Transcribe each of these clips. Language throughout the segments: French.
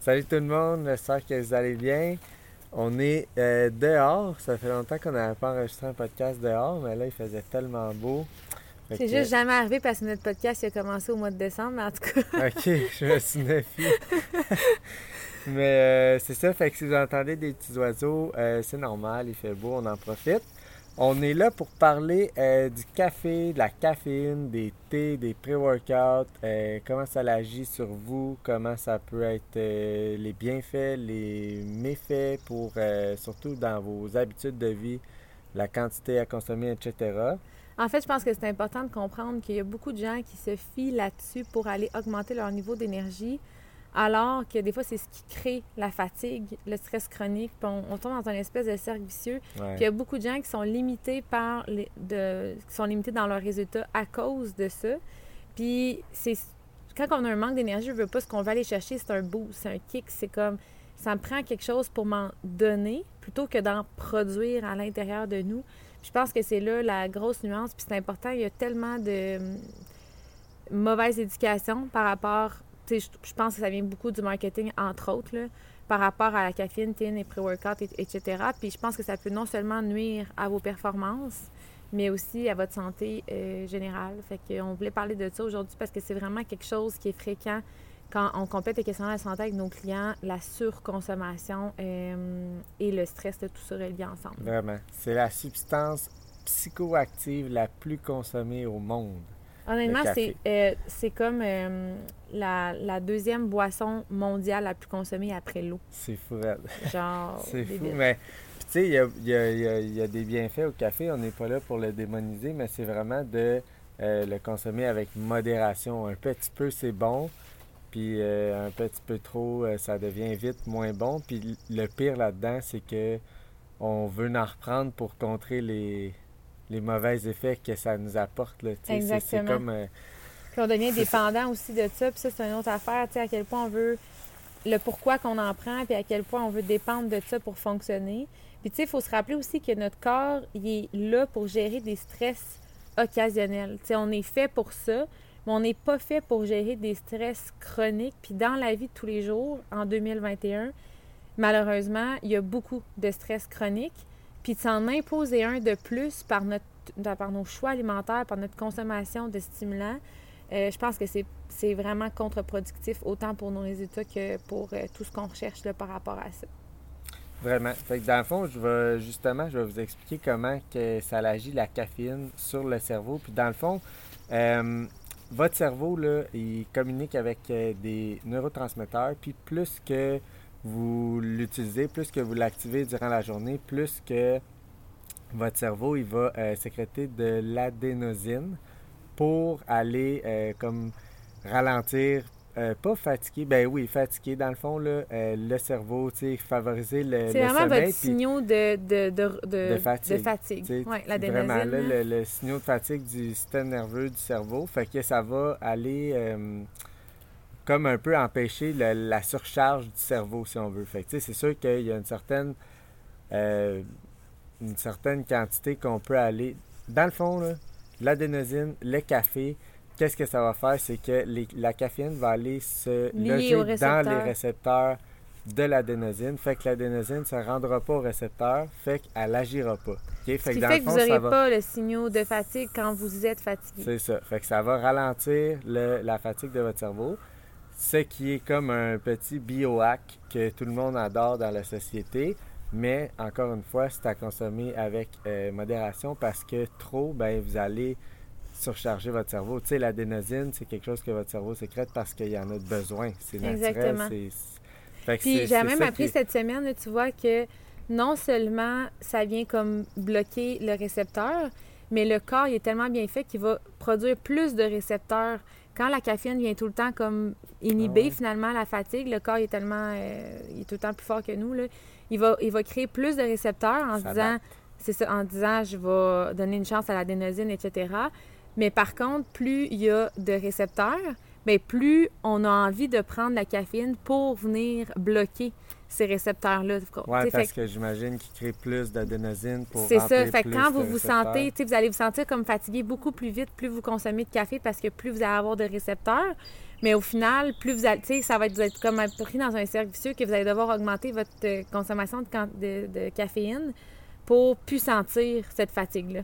Salut tout le monde, j'espère que vous allez bien. On est euh, dehors, ça fait longtemps qu'on n'avait pas enregistré un podcast dehors, mais là il faisait tellement beau. C'est juste jamais arrivé parce que notre podcast a commencé au mois de décembre, mais en tout cas. ok, je me suis méfié. mais euh, c'est ça, fait que si vous entendez des petits oiseaux, euh, c'est normal, il fait beau, on en profite. On est là pour parler euh, du café, de la caféine, des thés, des pré-workouts, euh, comment ça agit sur vous, comment ça peut être euh, les bienfaits, les méfaits pour surtout dans vos habitudes de vie, la quantité à consommer, etc. En fait, je pense que c'est important de comprendre qu'il y a beaucoup de gens qui se fient là-dessus pour aller augmenter leur niveau d'énergie alors que des fois, c'est ce qui crée la fatigue, le stress chronique, puis on, tombe dans un espèce de cercle vicieux. Puis il y a beaucoup de gens qui sont limités par les, de, qui sont limités dans leurs résultats à cause de ça. Puis c'est quand on a un manque d'énergie, je veux pas ce qu'on va aller chercher, c'est un boost, c'est un kick, c'est comme ça me prend quelque chose pour m'en donner plutôt que d'en produire à l'intérieur de nous. je pense que c'est là la grosse nuance, puis c'est important, il y a tellement de hum, mauvaise éducation par rapport je pense que ça vient beaucoup du marketing, entre autres, par rapport à la caféine, tin et pré-workout, etc. Puis je pense que ça peut non seulement nuire à vos performances, mais aussi à votre santé euh, générale. Fait qu'on voulait parler de ça aujourd'hui parce que c'est vraiment quelque chose qui est fréquent quand on complète les questions de santé avec nos clients, la surconsommation euh, et le stress de tout ça relié ensemble. Vraiment. C'est la substance psychoactive la plus consommée au monde. Honnêtement, euh, c'est comme euh, la, deuxième boisson mondiale la plus consommée après l'eau. C'est fou, Genre. c'est fou, mais tu sais, il y a, y, a, des bienfaits au café. On n'est pas là pour le démoniser, mais c'est vraiment de euh, le consommer avec modération. Un petit peu, c'est bon. Puis un petit peu trop, ça devient vite moins bon. Puis le pire là-dedans, c'est que on veut en reprendre pour contrer les, les mauvais effets que ça nous apporte. Là, Exactement. C'est comme. Euh, puis on devient dépendant aussi de ça. Puis ça, c'est une autre affaire. À quel point on veut. Le pourquoi qu'on en prend, puis à quel point on veut dépendre de ça pour fonctionner. Puis tu sais, il faut se rappeler aussi que notre corps, il est là pour gérer des stress occasionnels. Tu sais, on est fait pour ça, mais on n'est pas fait pour gérer des stress chroniques. Puis dans la vie de tous les jours, en 2021, malheureusement, il y a beaucoup de stress chronique. Puis de s'en imposer un de plus par, notre, par nos choix alimentaires, par notre consommation de stimulants, euh, je pense que c'est vraiment contre-productif, autant pour nos résultats que pour euh, tout ce qu'on recherche là, par rapport à ça. Vraiment. Fait dans le fond, je vais justement, je vais vous expliquer comment que ça agit la caféine sur le cerveau. Puis dans le fond, euh, votre cerveau, là, il communique avec des neurotransmetteurs. Puis plus que vous l'utilisez, plus que vous l'activez durant la journée, plus que votre cerveau il va euh, sécréter de l'adénosine pour aller euh, comme ralentir, euh, pas fatiguer, ben oui, fatiguer dans le fond, là, le cerveau, favoriser le, C'est vraiment votre signal de, de, de, de, fatigue. De fatigue. Ouais, vraiment, là, le, le, signal de fatigue du système nerveux du cerveau, fait que ça va aller comme un peu empêcher la surcharge du cerveau, si on veut. Fait c'est sûr qu'il y a une certaine, euh, une certaine quantité qu'on peut aller. Dans le fond, l'adénosine, le café, qu'est-ce que ça va faire? C'est que la caféine va aller se loger dans les récepteurs de l'adénosine. Fait que l'adénosine ne se rendra pas au récepteur, fait qu'elle n'agira pas. Fait Ce qui fait que vous n'aurez pas le signal de fatigue quand vous êtes fatigué. C'est ça. Fait que ça va ralentir la fatigue de votre cerveau ce qui est comme un petit biohack que tout le monde adore dans la société. Mais encore une fois, c'est à consommer avec euh, modération parce que trop, ben, vous allez surcharger votre cerveau. Tu sais, l'adénosine, c'est quelque chose que votre cerveau sécrète parce qu'il y en a besoin. C'est naturel. Exactement. Puis j'ai même appris cette semaine, tu vois, que non seulement ça vient comme bloquer le récepteur, mais le corps il est tellement bien fait qu'il va produire plus de récepteurs quand la caféine vient tout le temps comme inhiber Ah ouais. finalement la fatigue, le corps est tellement euh, il est tout le temps plus fort que nous là, il va il va créer plus de récepteurs en se disant c'est ça en disant je vais donner une chance à l'adénosine etc. Mais par contre, plus il y a de récepteurs, mais plus on a envie de prendre la caféine pour venir bloquer ces récepteurs-là. Fait parce que j'imagine qu'il crée plus d'adénosine pour c'est ça. Fait que quand vous vous sentez, vous allez vous sentir comme fatigué beaucoup plus vite, plus vous consommez de café parce que plus vous allez avoir de récepteurs. Mais au final, plus vous allez, ça va être, vous être comme pris dans un cercle vicieux que vous allez devoir augmenter votre euh, consommation de, can- de- de caféine pour plus sentir cette fatigue-là.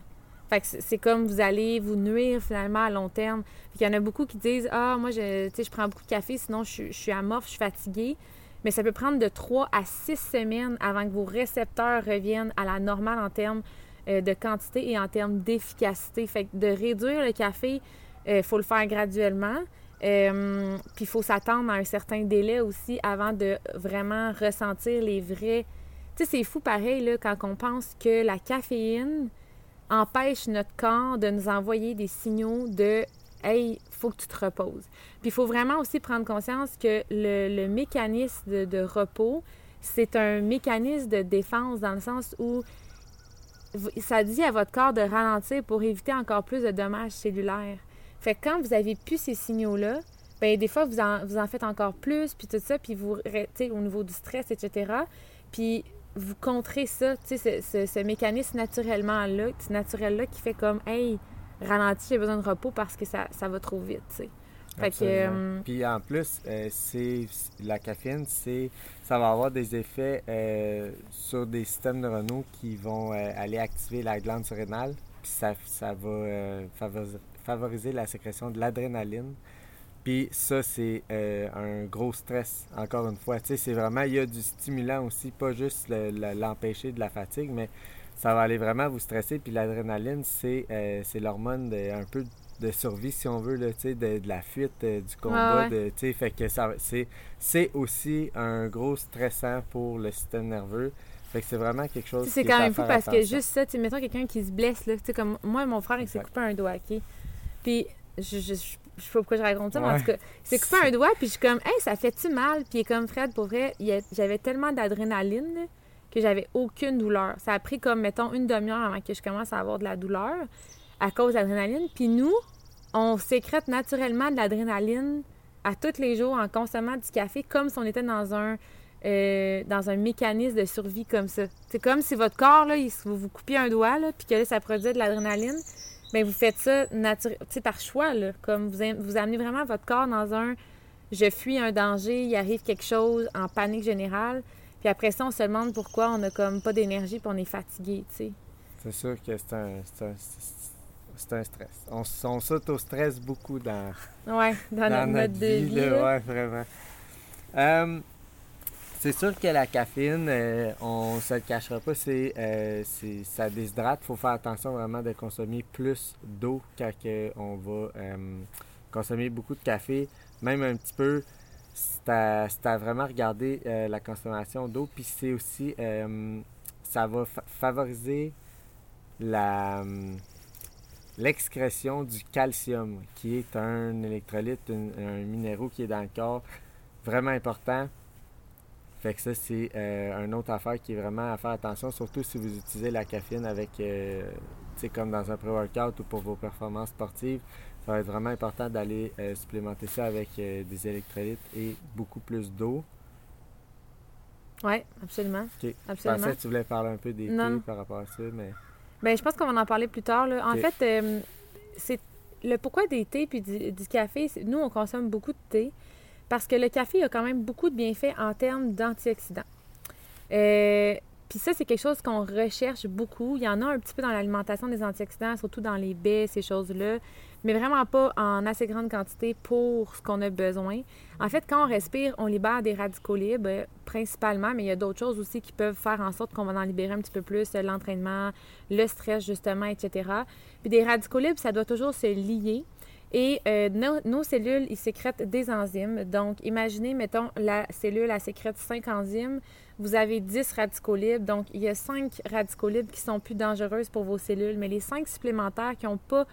Fait que c'est- comme vous allez vous nuire finalement à long terme. Fait qu'il y en a beaucoup qui disent Ah, moi, je, je prends beaucoup de café, sinon je, je suis amorphe, je suis fatiguée. Mais ça peut prendre de 3 à 6 semaines avant que vos récepteurs reviennent à la normale en termes euh, de quantité et en termes d'efficacité. Fait que de réduire le café, il faut le faire graduellement. Euh, Puis il faut s'attendre à un certain délai aussi avant de vraiment ressentir les vrais. Tu sais, c'est fou pareil quand on pense que la caféine empêche notre corps de nous envoyer des signaux de Hey, faut que tu te reposes. Puis il faut vraiment aussi prendre conscience que le, mécanisme de, repos, c'est un mécanisme de défense dans le sens où ça dit à votre corps de ralentir pour éviter encore plus de dommages cellulaires. Fait que quand vous avez plus ces signaux-là, ben des fois, vous en, faites encore plus, puis tout ça, puis vous, au niveau du stress, etc. Puis vous contrez ça, ce- ce mécanisme naturellement-là, naturel-là qui fait comme, hey, ralentis, j'ai besoin de repos parce que ça, ça va trop vite, tu sais. Fait que, Absolument. euh, Puis en plus, euh, c'est la caféine, c'est ça va avoir des effets euh, sur des systèmes neuronaux qui vont aller activer la glande surrénale. Puis ça, ça va favoriser, favoriser la sécrétion de l'adrénaline. Puis ça, c'est un gros stress, encore une fois. Tu sais, c'est vraiment, il y a du stimulant aussi, pas juste le- le- l'empêcher de la fatigue, mais ça va aller vraiment vous stresser. Puis l'adrénaline, c'est euh, c'est l'hormone de, un peu de survie, si on veut, là, tu sais, de, de la fuite, euh, du combat. ouais. De, tu sais, fait que ça, c'est, c'est aussi un gros stressant pour le système nerveux. Fait que c'est vraiment quelque chose C'est qui quand est même fou parce que juste ça, tu mettons quelqu'un qui se blesse, là, tu sais, comme moi, mon frère, il s'est coupé un doigt, OK? Puis, je, je, je, je sais pas pourquoi je raconte ça, mais en Ouais. tout cas, il s'est coupé un doigt, puis je suis comme, hey, ça fait-tu mal? Puis il est comme, Fred, pour vrai, il y a- j'avais tellement d'adrénaline là, que j'avais aucune douleur. Ça a pris comme, mettons, une demi-heure avant que je commence à avoir de la douleur à cause de l'adrénaline. Puis nous, on sécrète naturellement de l'adrénaline à tous les jours en consommant du café comme si on était dans un euh, dans un mécanisme de survie comme ça. C'est comme si votre corps, là, il- vous vous coupiez un doigt, là, puis que là, ça produit de l'adrénaline. Bien, vous faites ça par choix, là. Comme vous, vous amenez vraiment votre corps dans un je fuis un danger, il arrive quelque chose en panique générale. Puis après ça, on se demande pourquoi on a comme pas d'énergie puis on est fatigué, tu sais. C'est sûr que c'est un, c'est un, c'est un stress. On, on s'auto-stresse beaucoup dans, Ouais, dans, dans notre mode de vie. vie. là, là. ouais, vraiment. Euh, c'est sûr que la caféine, euh, on se le cachera pas, c'est, euh, c'est- ça déshydrate. Il faut faire attention vraiment de consommer plus d'eau quand on va euh, consommer beaucoup de café. Même un petit peu, c'est à, à vraiment regarder euh, la consommation d'eau. Puis c'est aussi, euh, ça va fa- favoriser la hum, l'excrétion du calcium, qui est un électrolyte, un, un minéraux qui est dans le corps, vraiment important. Fait que ça, c'est euh, une autre affaire qui est vraiment à faire attention, surtout si vous utilisez la caféine avec, euh, tu sais, comme dans un pré-workout ou pour vos performances sportives. Ça va être vraiment important d'aller euh, supplémenter ça avec euh, des électrolytes et beaucoup plus d'eau. Oui, absolument. Ok. Je pensais que tu voulais parler un peu des Non. thés par rapport à ça, mais... Ben, je pense qu'on va en parler plus tard. Là. En fait, euh, c'est le pourquoi des thés puis du, du café. Nous, on consomme beaucoup de thé parce que le café a quand même beaucoup de bienfaits en termes d'antioxydants. Puis ça, c'est quelque chose qu'on recherche beaucoup. Il y en a un petit peu dans l'alimentation des antioxydants, surtout dans les baies, ces choses-là, mais vraiment pas en assez grande quantité pour ce qu'on a besoin. En fait, quand on respire, on libère des radicaux libres, euh, principalement, mais il y a d'autres choses aussi qui peuvent faire en sorte qu'on va en libérer un petit peu plus, euh, l'entraînement, le stress, justement, etc. Puis des radicaux libres, ça doit toujours se lier. Et euh, nos, cellules, ils sécrètent des enzymes. Donc, imaginez, mettons, la cellule, elle sécrète 5 enzymes. Vous avez 10 radicaux libres. Donc, il y a 5 radicaux libres qui sont plus dangereuses pour vos cellules. Mais les 5 supplémentaires qui n'ont pas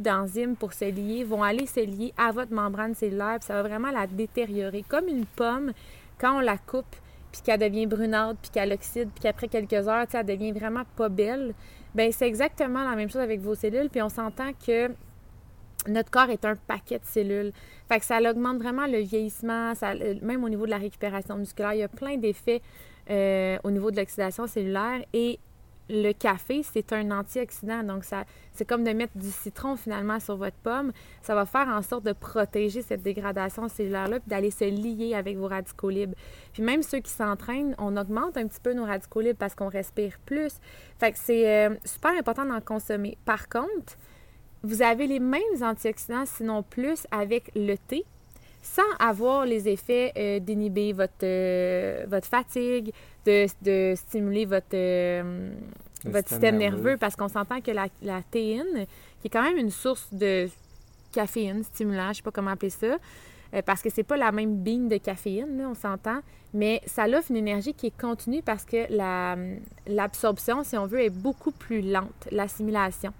d'enzymes pour se lier vont aller se lier à votre membrane cellulaire, puis ça va vraiment la détériorer. Comme une pomme, quand on la coupe, puis qu'elle devient brunâtre, puis qu'elle oxyde, puis qu'après quelques heures, elle devient vraiment pas belle, ben c'est exactement la même chose avec vos cellules, puis on s'entend que notre corps est un paquet de cellules. Fait que ça augmente vraiment le vieillissement, ça, même au niveau de la récupération musculaire. Il y a plein d'effets euh, au niveau de l'oxydation cellulaire et le café, c'est un antioxydant. Donc, ça, c'est comme de mettre du citron finalement sur votre pomme. Ça va faire en sorte de protéger cette dégradation cellulaire-là puis d'aller se lier avec vos radicaux libres. Puis même ceux qui s'entraînent, on augmente un petit peu nos radicaux libres parce qu'on respire plus. Fait que c'est euh, super important d'en consommer. Par contre, vous avez les mêmes antioxydants, sinon plus, avec le thé, sans avoir les effets euh, d'inhiber votre, euh, votre fatigue, de, stimuler votre, euh, votre système, nerveux. parce qu'on s'entend que la, la, théine, qui est quand même une source de caféine, stimulant, je ne sais pas comment appeler ça, parce que c'est pas la même bine de caféine, on s'entend, mais ça offre une énergie qui est continue parce que l'absorption, si on veut, est beaucoup plus lente, l'assimilation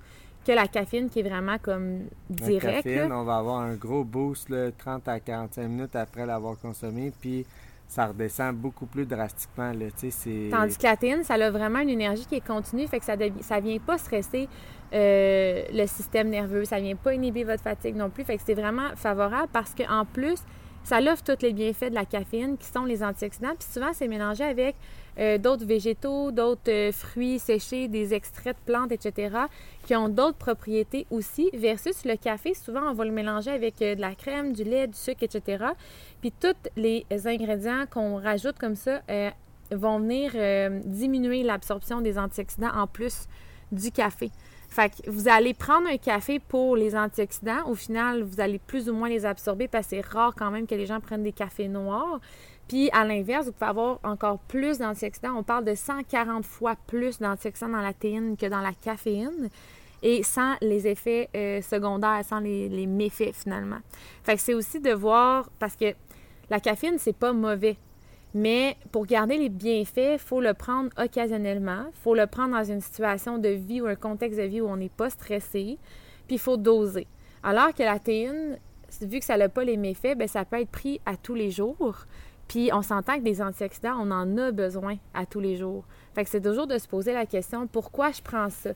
que la caféine qui est vraiment comme directe. La caféine, on va avoir un gros boost là, 30 à 45 minutes après l'avoir consommé, puis ça redescend beaucoup plus drastiquement. Là, Tandis que la théine, ça a vraiment une énergie qui est continue, fait que ça ne vient pas stresser euh, le système nerveux, ça vient pas inhiber votre fatigue non plus, fait que c'est vraiment favorable parce qu'en plus, ça offre tous les bienfaits de la caféine qui sont les antioxydants, puis souvent c'est mélangé avec euh, d'autres végétaux, d'autres euh, fruits séchés, des extraits de plantes, etc., qui ont d'autres propriétés aussi, versus le café, souvent on va le mélanger avec euh, de la crème, du lait, du sucre, etc. Puis tous les ingrédients qu'on rajoute comme ça vont venir diminuer l'absorption des antioxydants en plus du café. Fait que vous allez prendre un café pour les antioxydants. Au final, vous allez plus ou moins les absorber parce que c'est rare quand même que les gens prennent des cafés noirs. Puis à l'inverse, vous pouvez avoir encore plus d'antioxydants. On parle de 140 fois plus d'antioxydants dans la théine que dans la caféine et sans les effets euh, secondaires, sans les, méfaits finalement. Fait que c'est aussi de voir, parce que la caféine, c'est pas mauvais. Mais pour garder les bienfaits, il faut le prendre occasionnellement. Il faut le prendre dans une situation de vie ou un contexte de vie où on n'est pas stressé. Puis il faut doser. Alors que la théine, vu que ça n'a pas les méfaits, bien, ça peut être pris à tous les jours. Puis on s'entend que des antioxydants, on en a besoin à tous les jours. Fait que c'est toujours de se poser la question pourquoi je prends ça?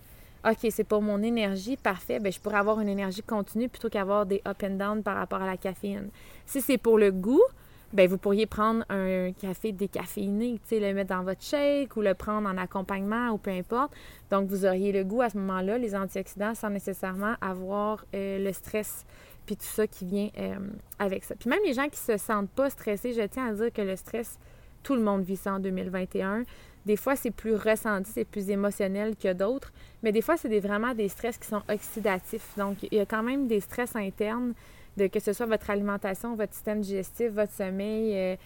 OK, c'est pour mon énergie, parfait, bien, je pourrais avoir une énergie continue plutôt qu'avoir des up and down par rapport à la caféine. Si c'est pour le goût, bien, vous pourriez prendre un café décaféiné, le mettre dans votre shake ou le prendre en accompagnement ou peu importe. Donc, vous auriez le goût à ce moment-là, les antioxydants, sans nécessairement avoir euh, le stress puis tout ça qui vient euh, avec ça. Puis même les gens qui se sentent pas stressés, je tiens à dire que le stress, tout le monde vit ça en 2021. Des fois, c'est plus ressenti, c'est plus émotionnel que d'autres, mais des fois, c'est vraiment des stress qui sont oxydatifs. Donc, il y a quand même des stress internes, de que ce soit votre alimentation, votre système digestif, votre sommeil, euh,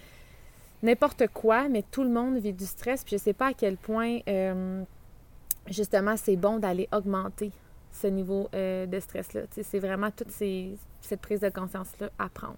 n'importe quoi, mais tout le monde vit du stress. Puis je ne sais pas à quel point, euh, justement, c'est bon d'aller augmenter ce niveau de stress-là. C'est vraiment toute ces, cette prise de conscience-là à prendre.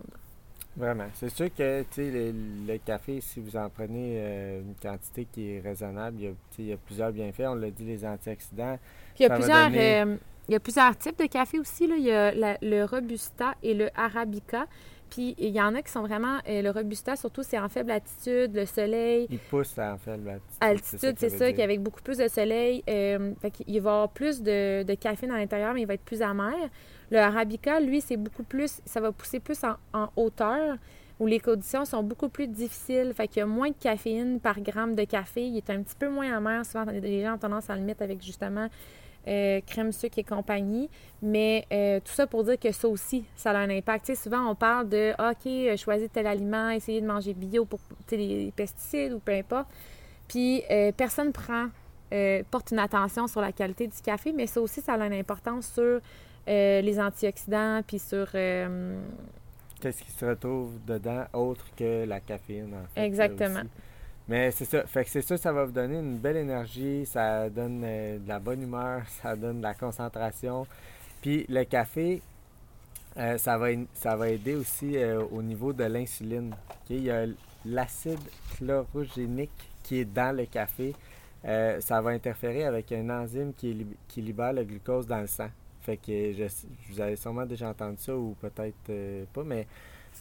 Vraiment. C'est sûr que le, le café, si vous en prenez euh, une quantité qui est raisonnable, il y, a, plusieurs bienfaits. On l'a dit, les antioxydants. il, y a plusieurs, euh, il y a plusieurs types de café aussi. Là. Il y a le Robusta et le Arabica. Puis il y en a qui sont vraiment. Euh, le Robusta, surtout, c'est en faible altitude, le soleil. Il pousse en faible altitude. Altitude, c'est ça, qu'avec beaucoup plus de soleil, il va y avoir plus de, de caféine à l'intérieur, mais il va être plus amer. Le arabica, lui, c'est beaucoup plus, ça va pousser plus en, hauteur, où les conditions sont beaucoup plus difficiles. Fait qu'il y a moins de caféine par gramme de café. Il est un petit peu moins amer. Souvent, les gens ont tendance à le mettre avec justement euh, crème sucre et compagnie. Mais euh, tout ça pour dire que ça aussi, ça a un impact. sais, souvent, on parle de OK, euh, choisir tel aliment, essayer de manger bio pour les pesticides ou peu importe. Puis personne prend, porte une attention sur la qualité du café, mais ça aussi, ça a une importance sur les antioxydants, puis sur... Qu'est-ce qui se retrouve dedans autre que la caféine, en fait, Exactement. Mais c'est ça. Fait que c'est ça, ça va vous donner une belle énergie, ça donne euh, de la bonne humeur, ça donne de la concentration. Puis le café, ça, va, ça va aider aussi au niveau de l'insuline. Il y a l'acide chlorogénique qui est dans le café. ça va interférer avec une enzyme qui, qui libère le glucose dans le sang. Fait que je, vous avez sûrement déjà entendu ça ou peut-être euh, pas, mais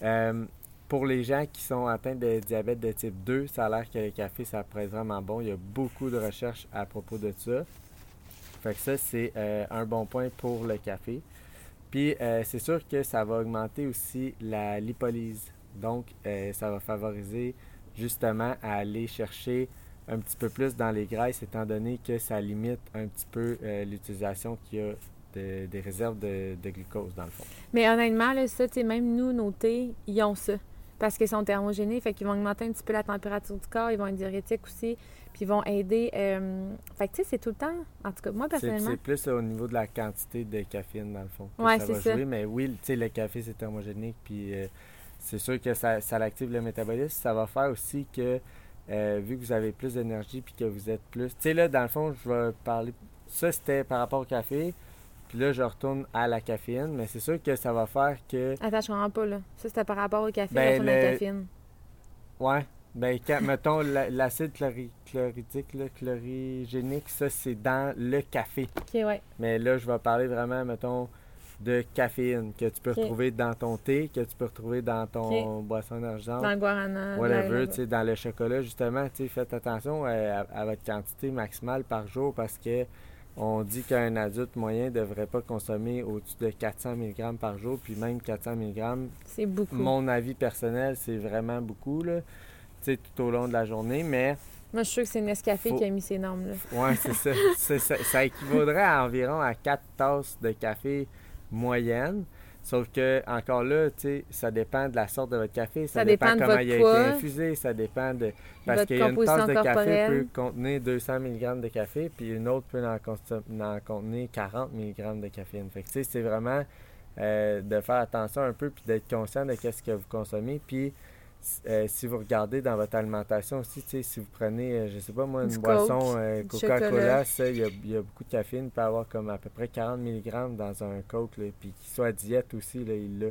euh, pour les gens qui sont atteints de diabète de type 2, ça a l'air que le café, ça pourrait être vraiment bon. Il y a beaucoup de recherches à propos de ça. Fait que ça, c'est euh, un bon point pour le café. Puis, c'est sûr que ça va augmenter aussi la lipolyse. Donc, ça va favoriser justement à aller chercher un petit peu plus dans les graisses, étant donné que ça limite un petit peu l'utilisation qu'il y a des réserves de, glucose, dans le fond. Mais honnêtement, là, ça, même nous, nos thés, ils ont ça. Parce qu'ils sont thermogénés, fait qu'ils vont augmenter un petit peu la température du corps, ils vont être diurétiques aussi, puis ils vont aider. Euh, fait que, tu sais, c'est tout le temps. En tout cas, moi, personnellement. C'est plus au niveau de la quantité de caféine, dans le fond. Oui, c'est ça. mais oui, tu sais, le café, c'est thermogénique, puis euh, c'est sûr que ça, ça active le métabolisme. Ça va faire aussi que, euh, vu que vous avez plus d'énergie, puis que vous êtes plus. Tu sais, là, dans le fond, je vais parler. Ça, c'était par rapport au café. Puis là, je retourne à la caféine, mais c'est sûr que ça va faire que. Attends, je comprends pas, là. Ça, c'était par rapport au café, ben, la caféine. Ouais. Ben, mettons, l'acide chloridique, là, chlorigénique, ça, c'est dans le café. OK, ouais. Mais là, je vais parler vraiment, mettons, de caféine que tu peux retrouver dans ton thé, que tu peux retrouver dans ton boisson d'argent. Dans le guarana. Whatever, tu sais, dans le chocolat, justement, tu sais, faites attention à, à, votre quantité maximale par jour parce que on dit qu'un adulte moyen ne devrait pas consommer au-dessus de 400 mg par jour, puis même 400 mg. C'est beaucoup. Mon avis personnel, c'est vraiment beaucoup, là, tout au long de la journée, mais. Moi, je suis sûr que c'est Nescafé qui a mis ces normes-là. Oui, c'est ça. ça. équivaudrait à environ à 4 tasses de café moyenne. Sauf que, encore là, tu sais, ça dépend de la sorte de votre café, ça, dépend, de comment il a été infusé, ça dépend de. Parce qu'il y a une tasse de café peut contenir 200 mg de café, puis une autre peut en, contenir 40 mg de caféine. Fait que, c'est vraiment euh, de faire attention un peu, puis d'être conscient de ce que vous consommez. Puis, euh, si vous regardez dans votre alimentation aussi, si vous prenez, euh, je sais pas moi, une boisson euh, Coca-Cola, il y, a beaucoup de caféine, il peut avoir comme à peu près 40 mg dans un Coke, puis qu'il soit à diète aussi, là, il l'a.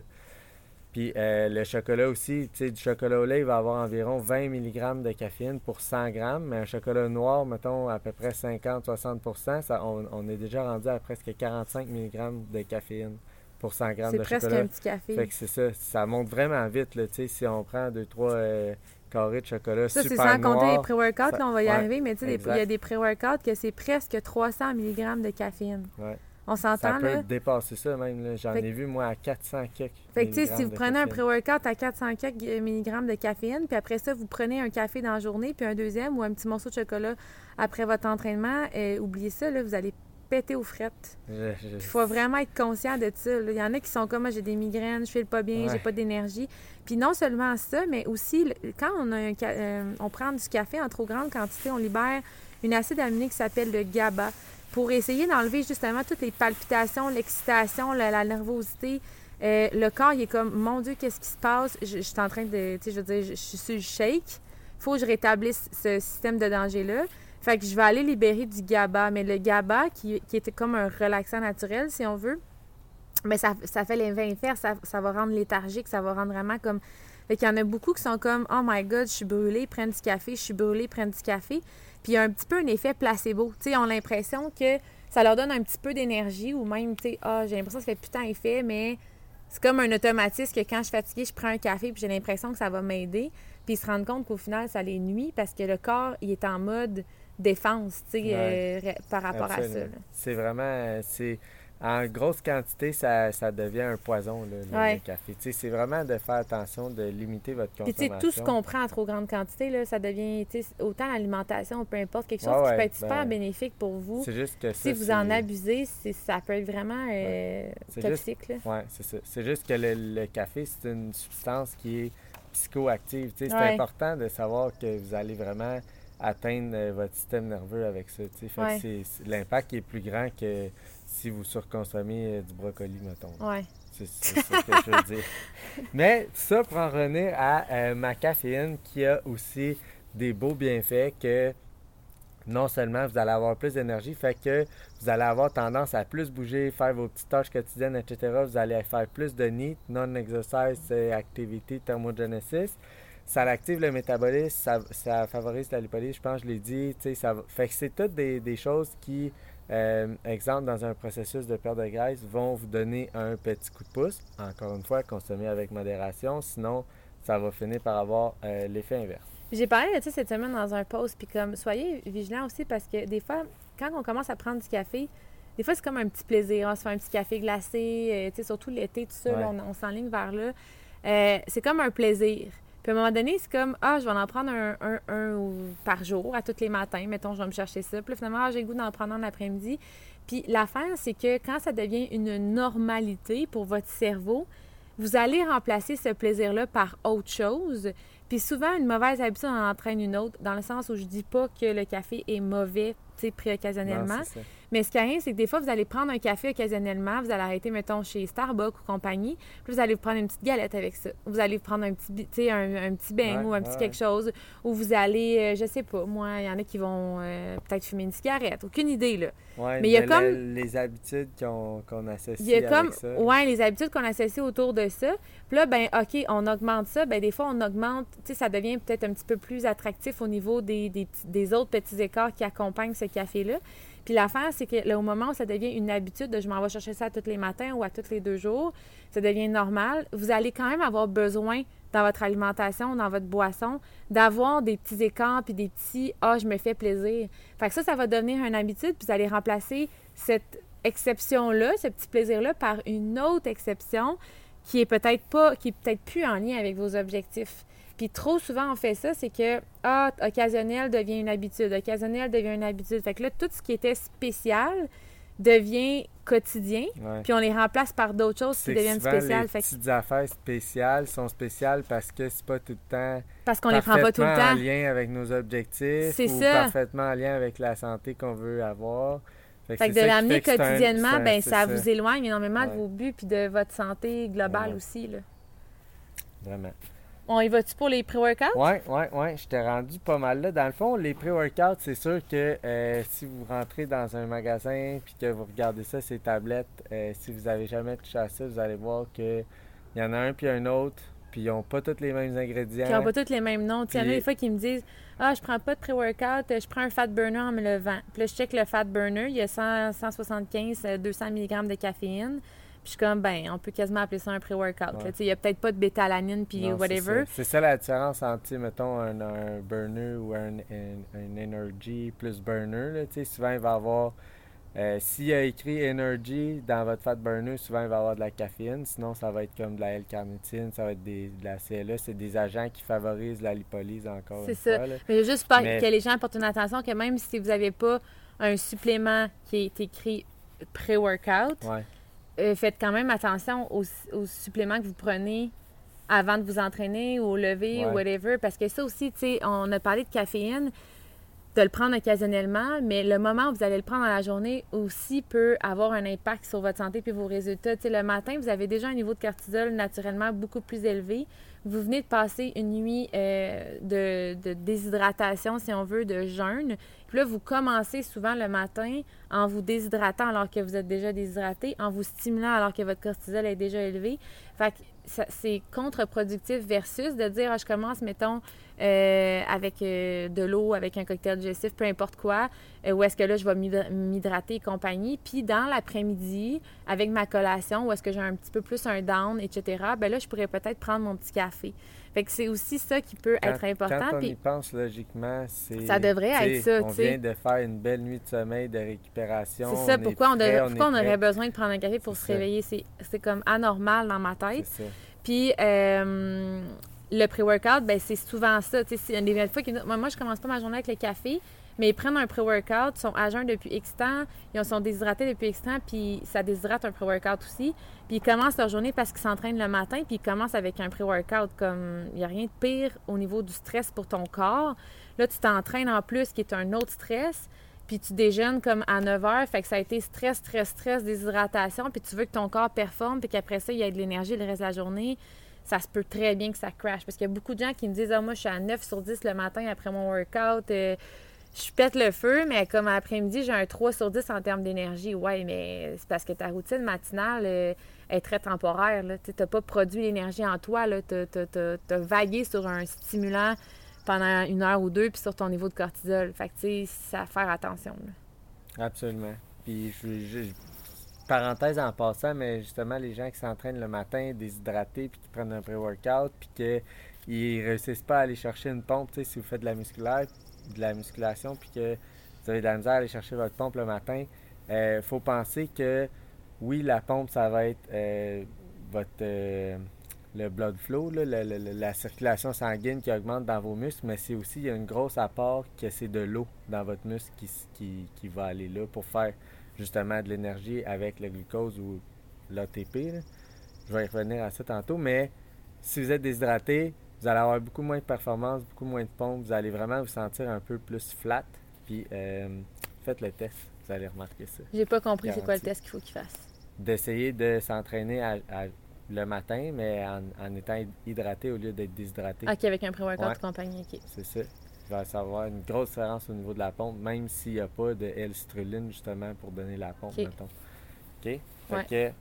Puis le chocolat aussi, du chocolat au lait, il va avoir environ 20 mg de caféine pour 100 g, mais un chocolat noir, mettons, à peu près 50-60 ça, on, on, est déjà rendu à presque 45 mg de caféine pour 100 grammes de chocolat. C'est presque un petit café. Fait que c'est ça. Ça monte vraiment vite, là, si on prend 2-3 euh, carrés de chocolat ça, super Ça, c'est sans compter les pré-workouts, on va y arriver, mais tu sais, il y a des pré-workouts que c'est presque 300 mg de caféine. Ouais. On s'entend, là? Ça peut dépasser ça, même. J'en ai vu, moi, à 400 quelques Fait que, tu sais, si vous prenez un pré-workout à 400 quelques milligrammes de caféine, puis après ça, vous prenez un café dans la journée, puis un deuxième ou un petit morceau de chocolat après votre entraînement, euh, oubliez ça, là, vous allez péter aux frettes. Il faut vraiment être conscient de ça. Il y en a qui sont comme moi, j'ai des migraines, je file pas bien, j'ai pas d'énergie. Puis non seulement ça, mais aussi quand on, a un, euh, on prend du café en trop grande quantité, on libère une acide aminé qui s'appelle le GABA pour essayer d'enlever justement toutes les palpitations, l'excitation, la, nervosité. Euh, le corps, il est comme, mon Dieu, qu'est-ce qui se passe? Je, suis en train de, tu sais, je veux dire, je, je suis sur le shake. Il faut que je rétablisse ce système de danger-là. Fait que je vais aller libérer du GABA. Mais le GABA, qui, était comme un relaxant naturel, si on veut, mais ça, ça fait l'effet inverse. Ça, ça va rendre léthargique, ça va rendre vraiment comme. Fait qu'il y en a beaucoup qui sont comme Oh my God, je suis brûlée, prennent du café, je suis brûlée, prennent du café. Puis il y a un petit peu un effet placebo. Tu sais, ils ont l'impression que ça leur donne un petit peu d'énergie ou même, tu sais, ah, j'ai l'impression que ça fait putain effet, mais c'est comme un automatisme que quand je suis fatiguée, je prends un café puis j'ai l'impression que ça va m'aider. Puis ils se rendent compte qu'au final, ça les nuit parce que le corps, il est en mode défense, tu sais, euh, par rapport à ça. C'est vraiment, c'est en grosse quantité, ça, ça devient un poison, le, café. C'est vraiment de faire attention, de limiter votre consommation. Puis tout ce qu'on prend en trop grande quantité, là, ça devient autant l'alimentation, peu importe, quelque chose qui peut être super ben, bénéfique pour vous. C'est juste que Si vous en abusez, ça peut être vraiment euh, toxique. Oui, c'est ça. C'est juste que le, café, c'est une substance qui est psychoactive. C'est important de savoir que vous allez vraiment atteindre euh, votre système nerveux avec ça. l'impact est plus grand que si vous surconsommez euh, du brocoli, mettons. Ouais. C'est ça que je veux dire. Mais ça pour en revenir à euh, ma caféine qui a aussi des beaux bienfaits que non seulement vous allez avoir plus d'énergie, fait que vous allez avoir tendance à plus bouger, faire vos petites tâches quotidiennes, etc. Vous allez faire plus de NEAT, Non-Exercise Activity Thermogenesis ça active le métabolisme, ça, favorise la lipolyse, je pense, je l'ai dit. Ça, fait que c'est toutes des, choses qui euh, exemple, dans un processus de perte de graisse, vont vous donner un petit coup de pouce. Encore une fois, consommer avec modération, sinon ça va finir par avoir euh, l'effet inverse. J'ai parlé de ça cette semaine dans un post, puis comme, soyez vigilants aussi parce que des fois, quand on commence à prendre du café, des fois, c'est comme un petit plaisir. On se fait un petit café glacé, euh, surtout l'été, tout ça, Ouais. là, on, on s'enligne vers là. Euh, c'est comme un plaisir. Puis à un moment donné, c'est comme, ah, je vais en prendre un, un, par jour, à tous les matins. Mettons, je vais me chercher ça. Puis finalement, ah, j'ai le goût d'en prendre un l'après-midi. Puis l'affaire, c'est que quand ça devient une normalité pour votre cerveau, vous allez remplacer ce plaisir-là par autre chose. Puis souvent, une mauvaise habitude en entraîne une autre, dans le sens où je dis pas que le café est mauvais, tu sais, pris occasionnellement. Non. Mais ce qui arrive, c'est que des fois, vous allez prendre un café occasionnellement, vous allez arrêter, mettons, chez Starbucks ou compagnie, puis vous allez vous prendre une petite galette avec ça. Vous allez vous prendre un petit, un, un petit beigne Ouais, ou un petit ouais, quelque chose, ou vous allez, euh, je sais pas, moi, il y en a qui vont euh, peut-être fumer une cigarette, aucune idée, là. Ouais, Mais il y a comme- les habitudes qu'on qu'on associe Il y a avec comme, ça. ouais, les habitudes qu'on associe autour de ça. Puis là, ben, OK, on augmente ça. Ben, des fois, on augmente, tu sais, ça devient peut-être un petit peu plus attractif au niveau des, des, des autres petits écarts qui accompagnent ce café-là. Puis l'affaire, c'est que là, au moment où ça devient une habitude de je m'en vais chercher ça tous les matins ou à tous les deux jours, ça devient normal, vous allez quand même avoir besoin dans votre alimentation, dans votre boisson, d'avoir des petits écarts puis des petits ah, je me fais plaisir. Fait que ça, ça va devenir une habitude, puis vous allez remplacer cette exception-là, ce petit plaisir-là, par une autre exception qui est peut-être pas, qui est peut-être plus en lien avec vos objectifs. Puis trop souvent, on fait ça, c'est que, ah, occasionnel devient une habitude, occasionnel devient une habitude. Fait que là, tout ce qui était spécial devient quotidien, Ouais. puis on les remplace par d'autres choses qui deviennent spéciales. Les Fait que- petites affaires spéciales sont spéciales parce que c'est pas tout le temps parce qu'on les prend pas tout le parfaitement en temps. lien avec nos objectifs C'est ou ça. parfaitement en lien avec la santé qu'on veut avoir. Fait que de l'amener fait que c'est un- quotidiennement, un- ben ça vous éloigne énormément de vos buts puis de votre santé globale Ouais. aussi. Là. Vraiment. On y va-tu pour les pré-workouts? Ouais, ouais, ouais. Je t'ai rendu pas mal là. Dans le fond, les pré-workouts, c'est sûr que euh, si vous rentrez dans un magasin puis que vous regardez ça, ces tablettes, euh, si vous avez jamais touché à ça, vous allez voir que il y en a un puis un autre, puis ils n'ont pas tous les mêmes ingrédients. Qui n'ont pas tous les mêmes noms. Il y en a des fois qui me disent Ah, je prends pas de pré-workout, je prends un fat burner en me levant. Puis là, je check le fat burner, il y a 100, 175, euh, 200 mg de caféine. Puis je suis comme, ben, on peut quasiment appeler ça un pré-workout. Ouais. Il n'y a peut-être pas de bétalanine puis c'est whatever. ça. C'est ça la différence entre, mettons, un, un burner ou un, un, un energy plus burner. Là, tu sais, souvent, il va avoir. Euh, S'il y a écrit energy dans votre fat burner, souvent, il va avoir de la caféine. Sinon, ça va être comme de la L-carnitine, ça va être des, de la CLA. C'est des agents qui favorisent la lipolyse encore C'est ça. fois. Mais juste pas Mais- que les gens portent une attention que même si vous n'avez pas un supplément qui est écrit pré-workout, Ouais. euh, faites quand même attention aux, aux suppléments que vous prenez avant de vous entraîner ou au lever Ouais. ou whatever. Parce que ça aussi, tu sais, on a parlé de caféine, de le prendre occasionnellement, mais le moment où vous allez le prendre dans la journée aussi peut avoir un impact sur votre santé puis vos résultats. Tu sais, le matin, vous avez déjà un niveau de cortisol naturellement beaucoup plus élevé. Vous venez de passer une nuit euh, de, de déshydratation, si on veut, de jeûne. Puis là, vous commencez souvent le matin en vous déshydratant alors que vous êtes déjà déshydraté, en vous stimulant alors que votre cortisol est déjà élevé. Fait que c'est contre-productif versus de dire, ah, je commence, mettons, euh, avec euh, de l'eau, avec un cocktail digestif, peu importe quoi, euh, où est-ce que là, je vais m'hydra- m'hydrater et compagnie. Puis dans l'après-midi, avec ma collation, où est-ce que j'ai un petit peu plus un down, etc., ben là, je pourrais peut-être prendre mon petit café. Fait que c'est aussi ça qui peut Quand- être important. Quand on y pense logiquement, c'est. Ça devrait être ça, On tu sais. vient de faire une belle nuit de sommeil, de récupération. c'est ça, on pourquoi, on, prêt, devrait- on pourquoi est on aurait besoin de prendre un café pour se ça. réveiller? C'est comme anormal dans ma tête. Puis euh, le pré-workout, ben c'est souvent ça. C'est- a des fois moi, moi, je commence pas ma journée avec le café, mais ils prennent un pré-workout, ils sont à jeun depuis X temps, ils sont déshydratés depuis X temps, puis ça déshydrate un pré-workout aussi. Puis ils commencent leur journée parce qu'ils s'entraînent le matin, puis ils commencent avec un pré-workout. Comme il n'y a rien de pire au niveau du stress pour ton corps. Là, tu t'entraînes en plus, qui est un autre stress. Puis tu déjeunes comme à 9 heures, fait que ça a été stress, stress, stress, déshydratation, puis tu veux que ton corps performe, puis qu'après ça, il y ait de l'énergie le reste de la journée, ça se peut très bien que ça crash. Parce qu'il y a beaucoup de gens qui me disent Ah, moi, je suis à 9 sur 10 le matin après mon workout, euh, je pète le feu, mais comme après-midi, j'ai un 3 sur 10 en termes d'énergie. Ouais, mais c'est parce que ta routine matinale euh, est très temporaire. Tu n'as pas produit l'énergie en toi, tu as, vagué sur un stimulant pendant une heure ou deux, puis sur ton niveau de cortisol. Fait que, tu sais, c'est à faire attention. là. Absolument. Puis, je, je- parenthèse en passant, mais justement, les gens qui s'entraînent le matin, déshydratés, puis qui prennent un pré-workout, puis qu'ils réussissent pas à aller chercher une pompe, si vous faites de la musculaire, de la musculation, puis que vous avez de la misère à aller chercher votre pompe le matin, il faut penser que, oui, la pompe, ça va être euh, votre... euh, le blood flow, la circulation sanguine qui augmente dans vos muscles, mais c'est aussi, il y a une grosse apport que c'est de l'eau dans votre muscle qui, qui, qui va aller là pour faire justement de l'énergie avec le glucose ou l'ATP. Je vais y revenir à ça tantôt, mais si vous êtes déshydraté, vous allez avoir beaucoup moins de performance, beaucoup moins de pompe, vous allez vraiment vous sentir un peu plus flat. Puis euh, faites le test, vous allez remarquer ça. J'ai pas compris c'est quoi le test qu'il faut qu'il fasse. D'essayer de s'entraîner à- à- le matin, mais en, en étant hydraté au lieu d'être déshydraté. Ok, avec un pré-workout Ouais. de compagnie, ok. C'est ça. Va savoir une grosse différence au niveau de la pompe, même s'il n'y a pas de L-citrulline justement pour donner la pompe, Ok. mettons. OK? Fait que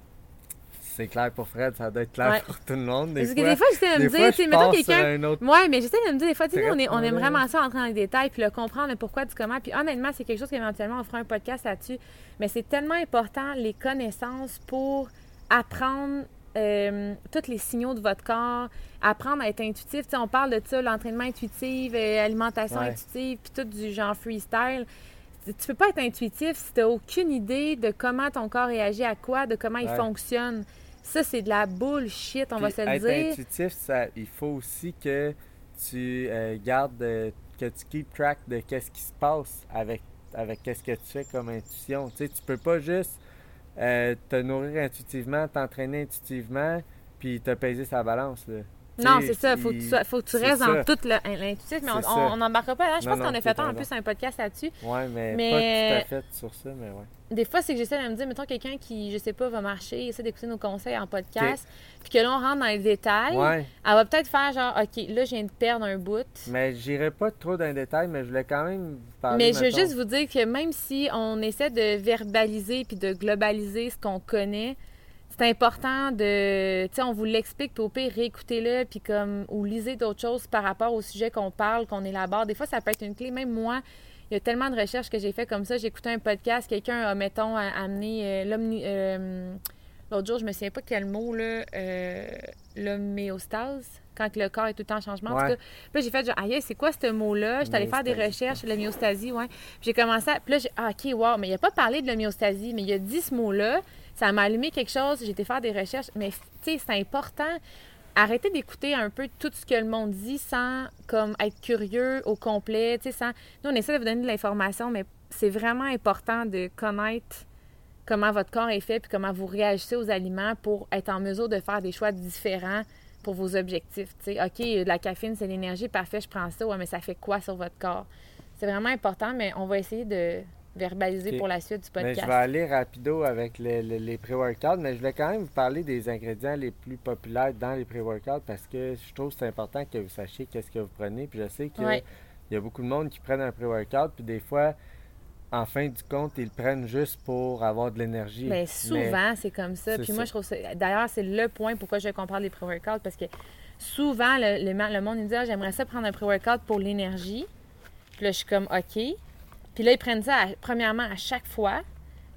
c'est clair pour Fred, ça doit être clair Ouais. pour tout le monde. Des Parce que des fois, j'essaie de me dire, tu mettons quelqu'un. un autre... Ouais, mais j'essaie de me dire, des fois, tu sais, on, est, on aime vraiment ça, entrer dans les détails, puis le comprendre, le pourquoi du comment. Puis honnêtement, c'est quelque chose qu'éventuellement, on fera un podcast là-dessus. Mais c'est tellement important, les connaissances pour apprendre euh, tous les signaux de votre corps, apprendre à être intuitif. On parle de ça, l'entraînement intuitif, euh, alimentation Ouais. intuitive, puis tout du genre freestyle. Tu peux pas être intuitif si tu n'as aucune idée de comment ton corps réagit à quoi, de comment il fonctionne. Ça, c'est de la bullshit, on va se le être dire. intuitif, ça, il faut aussi que tu euh, gardes, que tu keep track de qu'est-ce qui se passe avec, avec qu'est-ce que tu fais comme intuition. Tu sais, tu peux pas juste euh, te nourrir intuitivement, t'entraîner intuitivement, puis te peser sa balance. Non, c'est ça. Faut que tu, il- faut que tu restes dans tout l'intuitif, mais on n'embarquera pas là. Je Non, pense qu'on a fait raison. plus un podcast là-dessus. Ouais, mais, Mais- pas tout à fait sur ça, mais ouais. Des fois, c'est que j'essaie de me dire, mettons, quelqu'un qui, je sais pas, va marcher, essaie d'écouter nos conseils en podcast, puis que là, on rentre dans les détails, Ouais, elle va peut-être faire genre, OK, là, je viens de perdre un bout. mais j'irai pas trop dans les détails, mais je voulais quand même parler. Mais je veux juste vous dire que même si on essaie de verbaliser puis de globaliser ce qu'on connaît, c'est important de. Tu sais, on vous l'explique, puis au pire, réécoutez-le, puis comme. Ou lisez d'autres choses par rapport au sujet qu'on parle, qu'on élabore. Des fois, ça peut être une clé. Même moi, il y a tellement de recherches que j'ai fait comme ça. J'ai écouté un podcast, quelqu'un a, mettons, a- amené euh, euh, L'autre jour, je me souviens pas quel mot, là. Euh, L'homéostase, quand le corps est tout le temps en changement. En tout Ouais. cas, puis là, j'ai fait genre, aïe, c'est quoi ce mot-là? J'étais allée faire des recherches, l'homéostasie, ouais. Puis j'ai commencé à. Puis là, j'ai. Ah, OK, wow, mais il a pas parlé de l'homéostasie, mais il a dit ce mot-là. Ça m'a allumé quelque chose. J'ai été faire des recherches. Mais, tu sais, c'est important. Arrêtez d'écouter un peu tout ce que le monde dit sans, comme, être curieux au complet, tu sais, sans. Nous, on essaie de vous donner de l'information, mais c'est vraiment important de connaître comment votre corps est fait puis comment vous réagissez aux aliments pour être en mesure de faire des choix différents pour vos objectifs. OK, la caféine, c'est l'énergie, parfait, je prends ça, ouais, mais ça fait quoi sur votre corps? C'est vraiment important, mais on va essayer de verbaliser pour la suite du Mais podcast. je vais aller rapido avec le- le- les pré-workouts, mais je voulais quand même vous parler des ingrédients les plus populaires dans les pré-workouts parce que je trouve que c'est important que vous sachiez qu'est-ce que vous prenez. Puis je sais qu'il Ouais. y a beaucoup de monde qui prennent un pré-workout, puis des fois, en fin du compte, ils le prennent juste pour avoir de l'énergie. Mais souvent, c'est comme ça. Puis moi, ça. je trouve ça. D'ailleurs, c'est le point pourquoi je compare les pré-workouts parce que souvent, le, le monde me dit Ah, j'aimerais ça prendre un pré-workout pour l'énergie. Puis là, je suis comme OK. Puis là, ils prennent ça, à- premièrement, à chaque fois.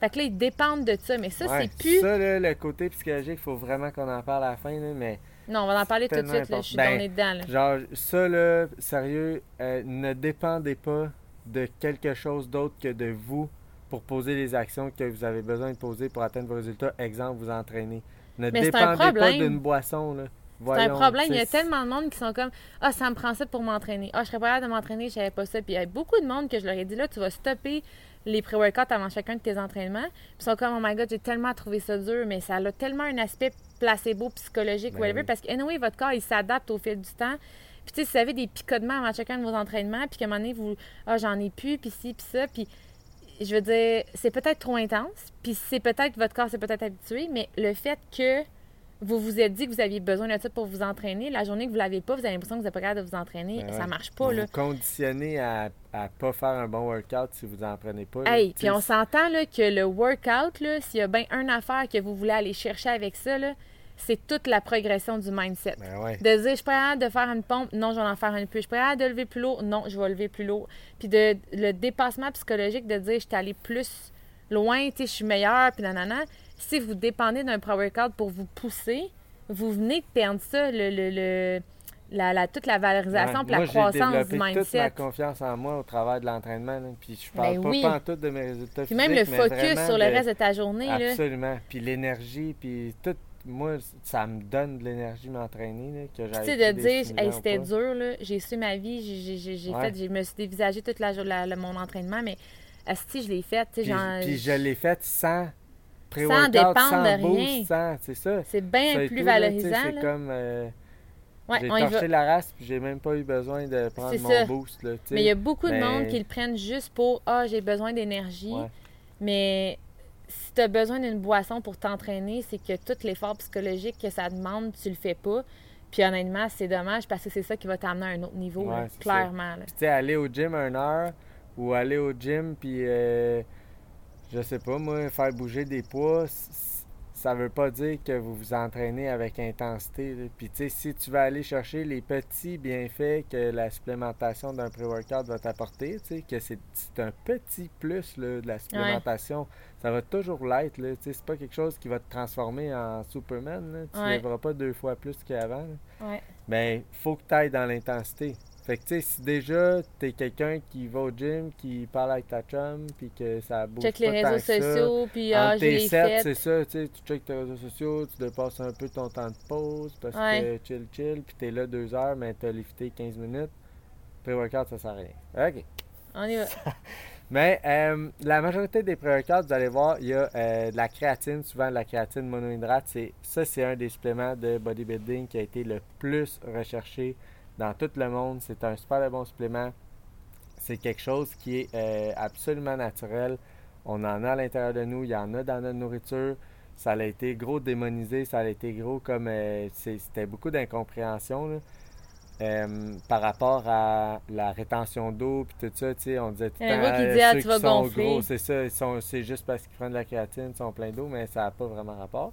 Fait que là, ils dépendent de ça. Mais ça, Ouais, c'est plus. Ça, là, le côté psychologique, il faut vraiment qu'on en parle à la fin, là, mais Non, on va en parler tout de suite. Là. Je suis important. dans les dedans. Là. genre, ça, là, sérieux, euh, ne dépendez pas de quelque chose d'autre que de vous pour poser les actions que vous avez besoin de poser pour atteindre vos résultats. Exemple, vous entraîner. Ne Mais dépendez pas d'une boisson, là. C'est un problème. Il y a tellement de monde qui sont comme Ah, ça me prend ça pour m'entraîner. Ah, je serais pas capable de m'entraîner, je savais pas ça. Puis il y a beaucoup de monde que je leur ai dit là, tu vas stopper les pré-workouts avant chacun de tes entraînements. Puis ils sont comme Oh my god, j'ai tellement trouvé ça dur, mais ça a tellement un aspect placebo, psychologique, Ben whatever, oui. parce que anyway, votre corps, il s'adapte au fil du temps. Puis tu sais, si vous avez des picotements avant chacun de vos entraînements, puis qu'à un moment donné, vous Ah, j'en ai plus, puis ci, puis ça, puis je veux dire, c'est peut-être trop intense, puis c'est peut-être, votre corps s'est peut-être habitué, mais le fait que vous vous êtes dit que vous aviez besoin de ça pour vous entraîner, la journée que vous l'avez pas, vous avez l'impression que vous n'êtes pas capable de vous entraîner, Ben ça ouais. marche pas, vous là. vous conditionnez à, à pas faire un bon workout si vous en prenez pas. Hey, puis on s'entend là, que le workout, là, s'il y a bien une affaire que vous voulez aller chercher avec ça, là, c'est toute la progression du mindset. Ben ouais. De dire, je suis capable de faire une pompe, non, je vais en faire une plus. Je suis capable de lever plus lourd, non, je vais lever plus lourd. Puis de, le dépassement psychologique de dire, je suis allé plus loin, tu sais, je suis meilleure, puis nanana. Si vous dépendez d'un pre-workout pour vous pousser, vous venez de perdre ça, le, le, le- la, la- toute la valorisation Ouais. puis la croissance du toute ma mindset. confiance en moi au travers de l'entraînement. là. Puis je parle Ben pas, oui. pas en tout de mes résultats Puis même le physiques, focus sur le reste de ta journée, là. Absolument. Puis l'énergie, puis tout. Moi, ça me donne de l'énergie m'entraîner. Tu sais, de dire, hey, c'était dur. J'ai su ma vie, j'ai- Ouais. fait, je me suis dévisagé toute la, la- mon entraînement, mais si je l'ai fait, tu sais, Puis, genre, puis je l'ai fait sans Sans dépendre sans de boost, rien. sans- C'est ça. c'est bien plus tout, valorisant, C'est comme... euh, Ouais, j'ai torché la race, puis j'ai même pas eu besoin de prendre mon ça. boost. Là. Mais il y a beaucoup de monde qui le prennent juste pour Ah, j'ai besoin d'énergie. Ouais. Mais si tu as besoin d'une boisson pour t'entraîner, c'est que tout l'effort psychologique que ça demande, tu le fais pas. Puis honnêtement, c'est dommage parce que c'est ça qui va t'amener à un autre niveau, Ouais, clairement. Puis, tu sais, aller au gym une heure ou aller au gym, puis euh, je sais pas, moi, faire bouger des poids, ça veut pas dire que vous vous entraînez avec intensité. là. Puis, tu sais, si tu vas aller chercher les petits bienfaits que la supplémentation d'un pré-workout va t'apporter, tu sais, que c'est un petit plus là, de la supplémentation, ça va toujours l'être. Tu sais, c'est pas quelque chose qui va te transformer en Superman. là. Tu Ouais. lèveras pas deux fois plus qu'avant. Ouais. ben faut que tu ailles dans l'intensité. Fait que tu sais, si déjà t'es quelqu'un qui va au gym, qui parle avec ta chum, puis que ça bouge Check pas les tant réseaux que sociaux, puis ah, tes c'est ça, tu sais, tu checkes tes réseaux sociaux, tu dépasses un peu ton temps de pause parce Ouais. que chill chill, puis t'es là deux heures, mais t'as lifté 15 minutes. Pré-workout, ça sert à rien. OK. On y va. Mais euh, la majorité des pré-workouts, vous allez voir, il y a euh, de la créatine, souvent de la créatine monohydrate. C'est, ça, c'est un des suppléments de bodybuilding qui a été le plus recherché dans tout le monde. C'est un super bon supplément. C'est quelque chose qui est euh, absolument naturel. On en a à l'intérieur de nous, il y en a dans notre nourriture. Ça a été gros démonisé, ça a été gros comme. euh, c'était beaucoup d'incompréhension. Euh, par rapport à la rétention d'eau puis tout ça, tu sais, on disait tout Il le y en temps, a qui disent, ah, ceux tu vas sont gonfler. gros, c'est ça, c'est juste parce qu'ils prennent de la créatine, ils sont pleins d'eau, mais ça n'a pas vraiment rapport.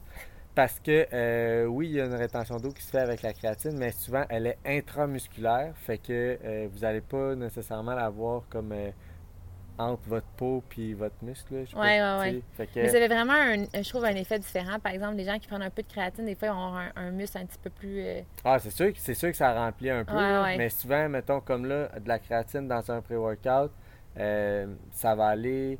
Parce que, euh, oui, il y a une rétention d'eau qui se fait avec la créatine, mais souvent, elle est intramusculaire, fait que euh, vous n'allez pas nécessairement l'avoir comme euh, entre votre peau puis votre muscle. ouais. Fait que, Mais ça fait vraiment, un, je trouve, un effet différent. Par exemple, les gens qui prennent un peu de créatine, des fois, ils ont un, un muscle un petit peu plus. Ah, c'est sûr, que- c'est sûr que ça remplit un peu, Ouais, là, ouais. mais souvent, mettons comme là, de la créatine dans un pré-workout, ça va aller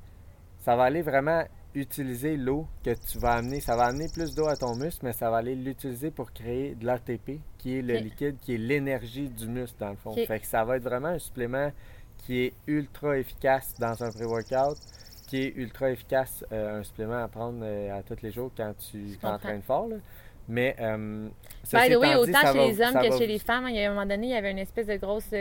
ça va aller vraiment utiliser l'eau que tu vas amener. Ça va amener plus d'eau à ton muscle, mais ça va aller l'utiliser pour créer de l'ATP, qui est le liquide, qui est l'énergie du muscle dans le fond. Fait que ça va être vraiment un supplément qui est ultra efficace dans un pré-workout, qui est ultra efficace, euh, un supplément à prendre euh, à tous les jours quand tu t'entraînes fort. là. Mais, euh, By ceci the way, étant dit, autant ça chez les hommes ça que chez les femmes, il y a un moment donné, il y avait une espèce de grosse.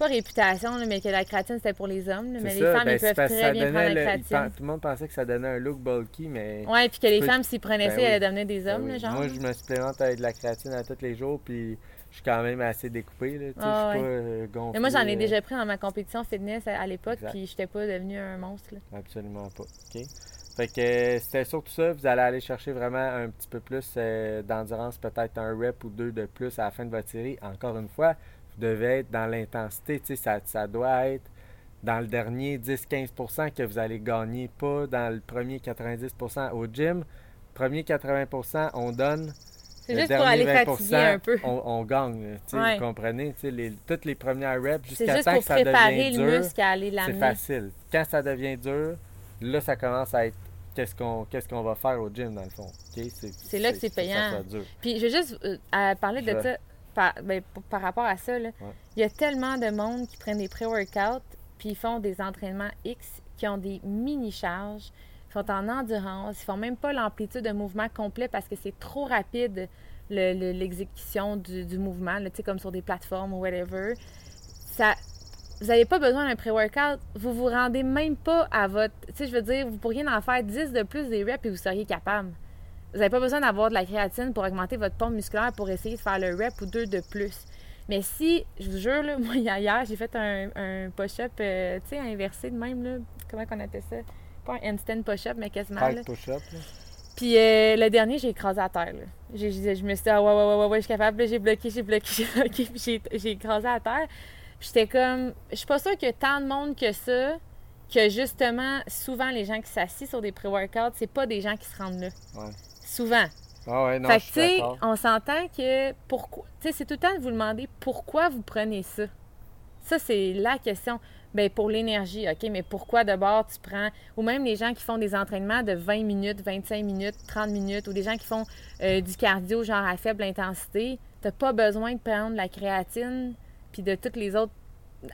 Pas réputation, là, mais que la créatine, c'était pour les hommes. là, mais ça, les femmes, ben, ils peuvent très bien prendre la le- créatine. Tout le monde pensait que ça donnait un look bulky, mais. Ouais, puis que les peux- femmes, s'ils prenaient Ben ça, oui. elles devenaient des Ben hommes, oui. là, genre. Moi, je me supplémente avec de la créatine à tous les jours, puis je suis quand même assez découpé. Là, Ah je suis ouais. pas euh, gonflé. Mais moi, j'en ai euh, déjà pris dans ma compétition fitness à, à l'époque, puis j'étais pas devenue un monstre. là. Absolument pas. OK? Fait que euh, c'était surtout ça. Vous allez aller chercher vraiment un petit peu plus euh, d'endurance, peut-être un rep ou deux de plus à la fin de votre série. Encore une fois, devez être dans l'intensité. Tu sais, ça, ça doit être dans le dernier 10-15% que vous allez gagner, pas dans le premier 90%. Au gym, premier 80%, on donne. C'est juste pour aller 20%, fatiguer un peu. On, on gagne. Ouais. Vous comprenez? Les, toutes les premières reps, jusqu'à temps que ça préparer devient le dur, muscle à aller c'est facile. Quand ça devient dur, là, ça commence à être qu'est-ce qu'on qu'est-ce qu'on va faire au gym, dans le fond. C'est là que c'est payant. Puis je veux juste euh, à parler de ça par, ben, par rapport à ça. là. Ouais. Il y a tellement de monde qui prennent des pré-workouts puis ils font des entraînements X qui ont des mini-charges, ils sont en endurance, ils font même pas l'amplitude de mouvement complet parce que c'est trop rapide le- le- l'exécution du, du mouvement, là, comme sur des plateformes ou whatever. Ça, vous n'avez pas besoin d'un pré-workout, vous vous rendez même pas à votre... Tu sais, je veux dire, vous pourriez en faire 10 de plus des reps et vous seriez capable. Vous n'avez pas besoin d'avoir de la créatine pour augmenter votre pompe musculaire pour essayer de faire le rep ou deux de plus. Mais si, je vous jure, là, moi, hier, j'ai fait un, un push-up, euh, tu sais, inversé de même, là. Comment qu'on appelle ça? Pas un handstand push-up, mais quasiment. Five push-up. là. Puis euh, le dernier, j'ai écrasé à terre. là. Je me suis dit, ah ouais, ouais, ouais, ouais, ouais, je suis capable. Là, j'ai bloqué, j'ai bloqué, j'ai bloqué, puis j'ai écrasé à terre. Puis j'étais comme, je suis pas sûre qu'il y a tant de monde que ça que justement, souvent, les gens qui s'assient sur des pré-workouts, c'est pas des gens qui se rendent là. Ouais. Souvent. Ah ouais, non, fait que, tu sais, on s'entend que pourquoi. Tu sais, c'est tout le temps de vous demander pourquoi vous prenez ça. Ça, c'est la question. Bien, pour l'énergie, OK, mais pourquoi d'abord tu prends. Ou même les gens qui font des entraînements de 20 minutes, 25 minutes, 30 minutes, ou des gens qui font euh, du cardio, genre à faible intensité. Tu pas besoin de prendre la créatine puis de tous les autres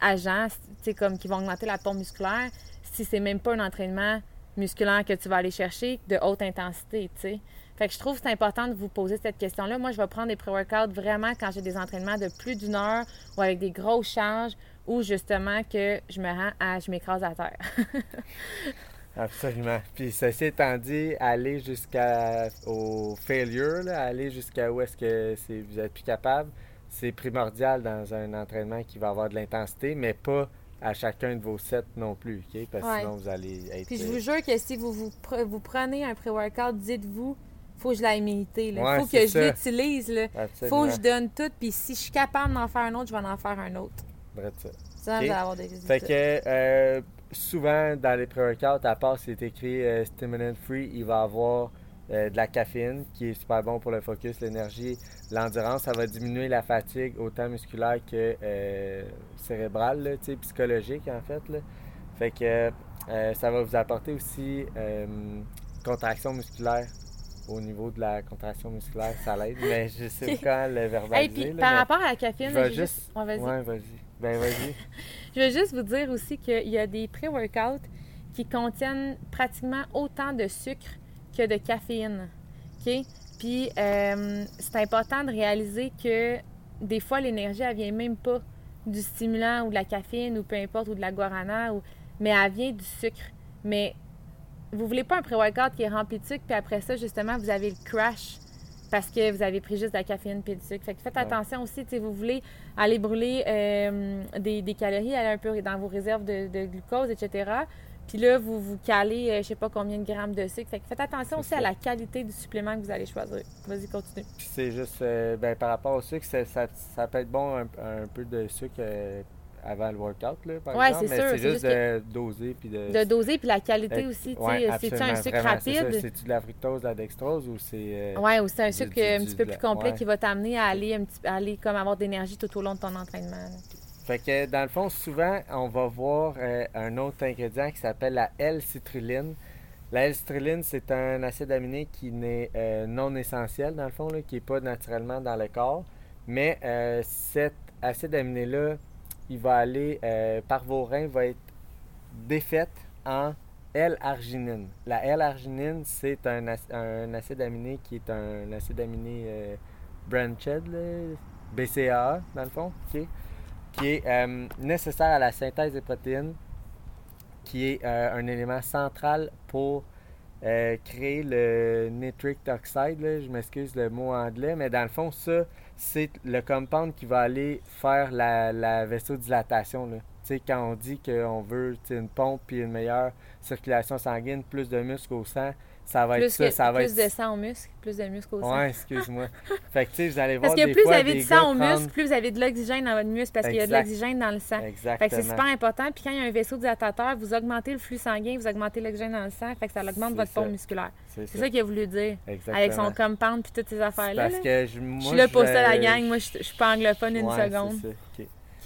agents, tu sais, comme qui vont augmenter la pompe musculaire, si c'est même pas un entraînement musculaire que tu vas aller chercher de haute intensité, tu sais. Fait que je trouve que c'est important de vous poser cette question-là. Moi, je vais prendre des pré-workouts vraiment quand j'ai des entraînements de plus d'une heure ou avec des grosses charges ou justement que je me rends à je m'écrase à terre. Absolument. Puis ceci étant dit, aller jusqu'à au failure, aller jusqu'à où est-ce que c'est, vous êtes plus capable, c'est primordial dans un entraînement qui va avoir de l'intensité, mais pas à chacun de vos sets non plus, OK? Parce que Ouais. sinon, vous allez être... Puis je euh, vous jure que si vous vous, pre- vous prenez un pré-workout, dites-vous, faut que je l'aille mériter. Ouais, faut que je l'utilise. Absolument. Faut que je donne tout. Puis si je suis capable d'en faire un autre, je vais en faire un autre. Drette ça. Ça, Ok? vous allez avoir des résultats. Fait que euh, souvent dans les pré-workouts, à part si c'est écrit euh, stimulant free, il va avoir euh, de la caféine qui est super bon pour le focus, l'énergie, l'endurance. Ça va diminuer la fatigue autant musculaire que euh, cérébrale, là, psychologique en fait. Là. Fait que euh, ça va vous apporter aussi euh, contraction musculaire. Au niveau de la contraction musculaire, ça l'aide, mais je sais Ok. pas comment le verbaliser. Hey, puis là, par rapport à la caféine, je vais juste- juste... Ouais, vas-y. Ouais, vas-y. Ben vas-y. Je veux juste vous dire aussi qu'il y a des pré-workouts qui contiennent pratiquement autant de sucre que de caféine. OK? Puis, euh, c'est important de réaliser que des fois, l'énergie, elle vient même pas du stimulant ou de la caféine ou peu importe, ou de la guarana, ou... mais elle vient du sucre. Mais vous voulez pas un pré-workout qui est rempli de sucre, puis après ça, justement, vous avez le crash parce que vous avez pris juste de la caféine puis du sucre. Fait que faites Ouais. attention aussi, sais, vous voulez aller brûler euh, des, des calories, aller un peu dans vos réserves de, de glucose, etc. Puis là, vous vous calez, euh, je sais pas combien de grammes de sucre. Fait que faites attention aussi ça. à la qualité du supplément que vous allez choisir. Vas-y, continue. C'est juste, euh, ben, par rapport au sucre, ça, ça, peut être bon un, un peu de sucre euh, avant le workout, là, par Ouais, exemple. c'est mais sûr, c'est juste juste de doser puis de. De doser, puis la qualité aussi, ouais. C'est-tu un sucre vraiment, rapide? C'est-tu de la fructose, de la dextrose ou c'est. euh, Ouais, ou c'est un sucre du- un du- petit peu plus complet ouais. qui va t'amener à aller un petit à aller comme avoir d'énergie tout au long de ton entraînement. là. Fait que dans le fond, souvent, on va voir euh, un autre ingrédient qui s'appelle la L-citrulline. La L-citrulline, c'est un acide aminé qui n'est euh, non essentiel, dans le fond, là, qui n'est pas naturellement dans le corps. Mais euh, cet acide aminé-là, il va aller par vos reins, va être défaite en L-arginine. La L-arginine, c'est un, ac- un acide aminé qui est un acide aminé branched, là, BCAA, dans le fond? Qui est euh, nécessaire à la synthèse des protéines, qui est euh, un élément central pour euh, créer le nitric oxide. Je m'excuse le mot anglais, mais dans le fond, ça, c'est le compound qui va aller faire la, la vaisseau-dilatation. Quand on dit qu'on veut une pompe puis une meilleure circulation sanguine, plus de muscles au sang, ça va être Plus, ça. que- ça va plus être... de sang au muscle, plus de muscle au sang. Ouais, excuse-moi. fait que tu sais, vous allez voir Parce que des plus vous avez du sang au prendre- muscle, plus vous avez de l'oxygène dans votre muscle parce qu'il y a de l'oxygène dans le sang. Fait Exactement. que c'est super important. Puis quand il y a un vaisseau dilatateur, vous augmentez le flux sanguin, vous augmentez l'oxygène dans le sang, fait que ça augmente votre pompe musculaire. C'est ça. ça qu'il a voulu dire. Exactement. Avec son compound puis toutes ces affaires-là. Parce là. que je, moi, Je suis là pour ça, la gang. Moi, je je suis pas anglophone une Ouais, seconde.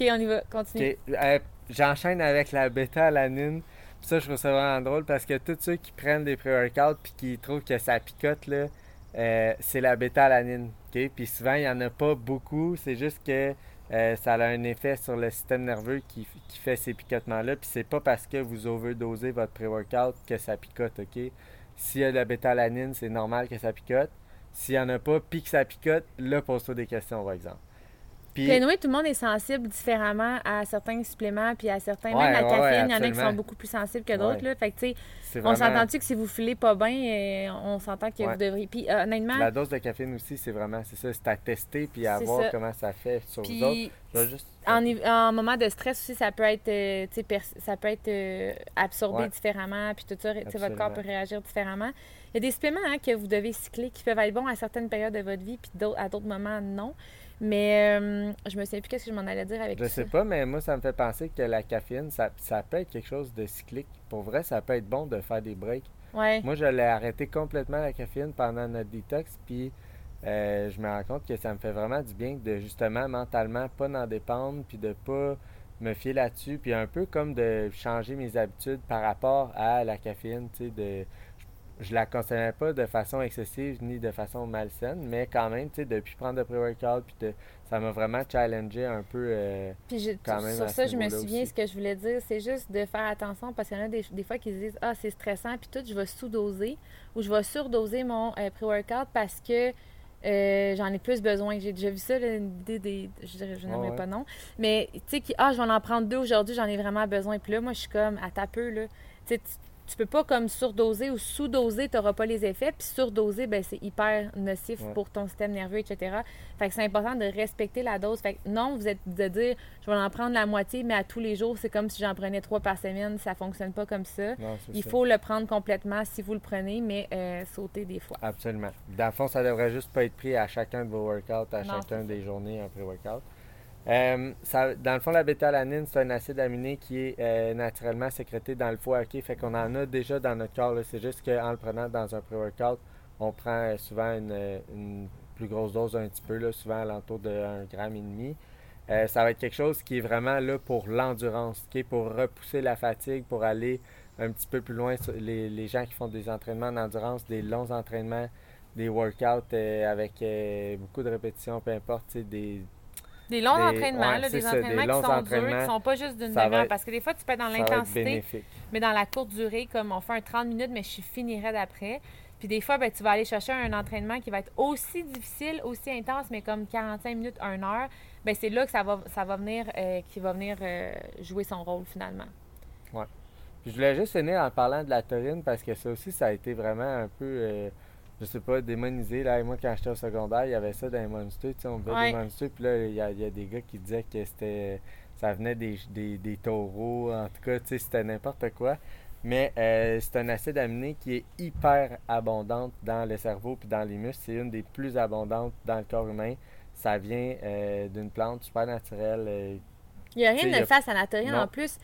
OK. On y va. Continue. OK. Euh, J'enchaîne avec la bêta-alanine. Ça, je trouve ça vraiment drôle parce que tous ceux qui prennent des pré-workouts puis qui trouvent que ça picote, là, euh, c'est la bêta-alanine. OK? Puis souvent, il n'y en a pas beaucoup. C'est juste que euh, ça a un effet sur le système nerveux qui, qui fait ces picotements-là. Puis c'est pas parce que vous overdosez votre pré-workout que ça picote, OK? S'il y a de la bêta-alanine, c'est normal que ça picote. S'il n'y en a pas, puis que ça picote, là, pose-toi des questions, par exemple. Puis, Puis anyway, tout le monde est sensible différemment à certains suppléments puis à certains. Ouais, même la ouais, caféine, il y en a qui sont beaucoup plus sensibles que d'autres. Là. Fait que, tu sais, on s'entend-tu que si vous filez pas bien, euh, on s'entend que vous devriez. Puis euh, honnêtement, La dose de caféine aussi, c'est vraiment, c'est ça, c'est à tester puis à voir ça. comment ça fait sur vous autres. puis Je vais juste... en, en moment de stress aussi, ça peut être, euh, tu sais, pers- ça peut être euh, absorbé différemment, puis tout ça, tu sais, votre corps peut réagir différemment. Il y a des suppléments hein, que vous devez cycler qui peuvent être bons à certaines périodes de votre vie, puis d'autres- à d'autres moments, non. Mais euh, je me souviens plus qu'est-ce que je m'en allais dire avec Je ça. sais pas, mais moi, ça me fait penser que la caféine, ça, ça peut être quelque chose de cyclique. Pour vrai, ça peut être bon de faire des breaks. Ouais. Moi, je l'ai arrêté complètement la caféine pendant notre détox, puis euh, je me rends compte que ça me fait vraiment du bien de justement mentalement pas n'en dépendre, puis de pas me fier là-dessus, puis un peu comme de changer mes habitudes par rapport à la caféine, tu sais, de je la consommais pas de façon excessive ni de façon malsaine, mais quand même, tu sais, depuis prendre de pré-workout, puis de- ça m'a vraiment challengé un peu. euh, Puis je- quand même sur ça, je me souviens, aussi. ce que je voulais dire, c'est juste de faire attention parce qu'il y en a des, des fois qui se disent Ah, c'est stressant, puis tout, je vais sous-doser ou je vais surdoser mon euh, pré-workout parce que euh, j'en ai plus besoin. J'ai déjà vu ça, l'idée des. Je dirais, je n'aimerais ouais. pas non. Mais tu sais, qui- ah, je vais en prendre deux aujourd'hui, j'en ai vraiment besoin. Puis là, moi, je suis comme à ta peu, là. Tu sais, tu- peux pas comme surdoser ou sous-doser, tu n'auras pas les effets. Puis surdoser, ben, c'est hyper nocif Ouais. pour ton système nerveux, etc. Fait que c'est important de respecter la dose. Fait que non, vous êtes de dire, je vais en prendre la moitié, mais à tous les jours, c'est comme si j'en prenais trois par semaine. Ça fonctionne pas comme ça. non, Il ça. faut le prendre complètement si vous le prenez, mais euh, sauter des fois. Absolument. Dans le fond, ça devrait juste pas être pris à chacun de vos workouts, à Non, chacun des journées en pré-workout. Euh, dans le fond, la bêta-alanine, c'est un acide aminé qui est euh, naturellement sécrété dans le foie. OK? Fait qu'on en a déjà dans notre corps. C'est juste qu'en le prenant dans un pré-workout, on prend euh, souvent une, une plus grosse dose un petit peu, là, souvent alentour de 1 gramme et demi. Euh, ça va être quelque chose qui est vraiment là pour l'endurance, pour repousser la fatigue, pour aller un petit peu plus loin. Les, les gens qui font des entraînements d'endurance, des longs entraînements, des workouts avec beaucoup de répétitions, peu importe, des, Des longs Des- entraînements, ouais, là, des ça, des entraînements longs qui sont durs, entraînements, qui sont pas juste d'une demi-heure. Parce que des fois, tu peux être dans l'intensité, mais dans la courte durée, comme on fait un 30 minutes, mais je suis finirais d'après. Puis des fois, ben, tu vas aller chercher un entraînement qui va être aussi difficile, aussi intense, mais comme 45 minutes, 1 heure. Ben, c'est là que ça va, ça va venir, euh, qui va venir euh, jouer son rôle finalement. Puis je voulais juste finir en parlant de la taurine parce que ça aussi, ça a été vraiment un peu, euh, je sais pas, démonisé. Là. Et moi, quand j'étais au secondaire, il y avait ça dans les monsters. Tu sais, on Ouais. des monsters. Puis là, il y, a, il y a des gars qui disaient que c'était ça venait des, des, des taureaux. En tout cas, tu sais, c'était n'importe quoi. Mais euh, c'est un acide aminé qui est hyper abondante dans le cerveau puis dans les muscles. C'est une des plus abondantes dans le corps humain. Ça vient euh, d'une plante super naturelle euh, Il n'y a rien de face à la. En plus,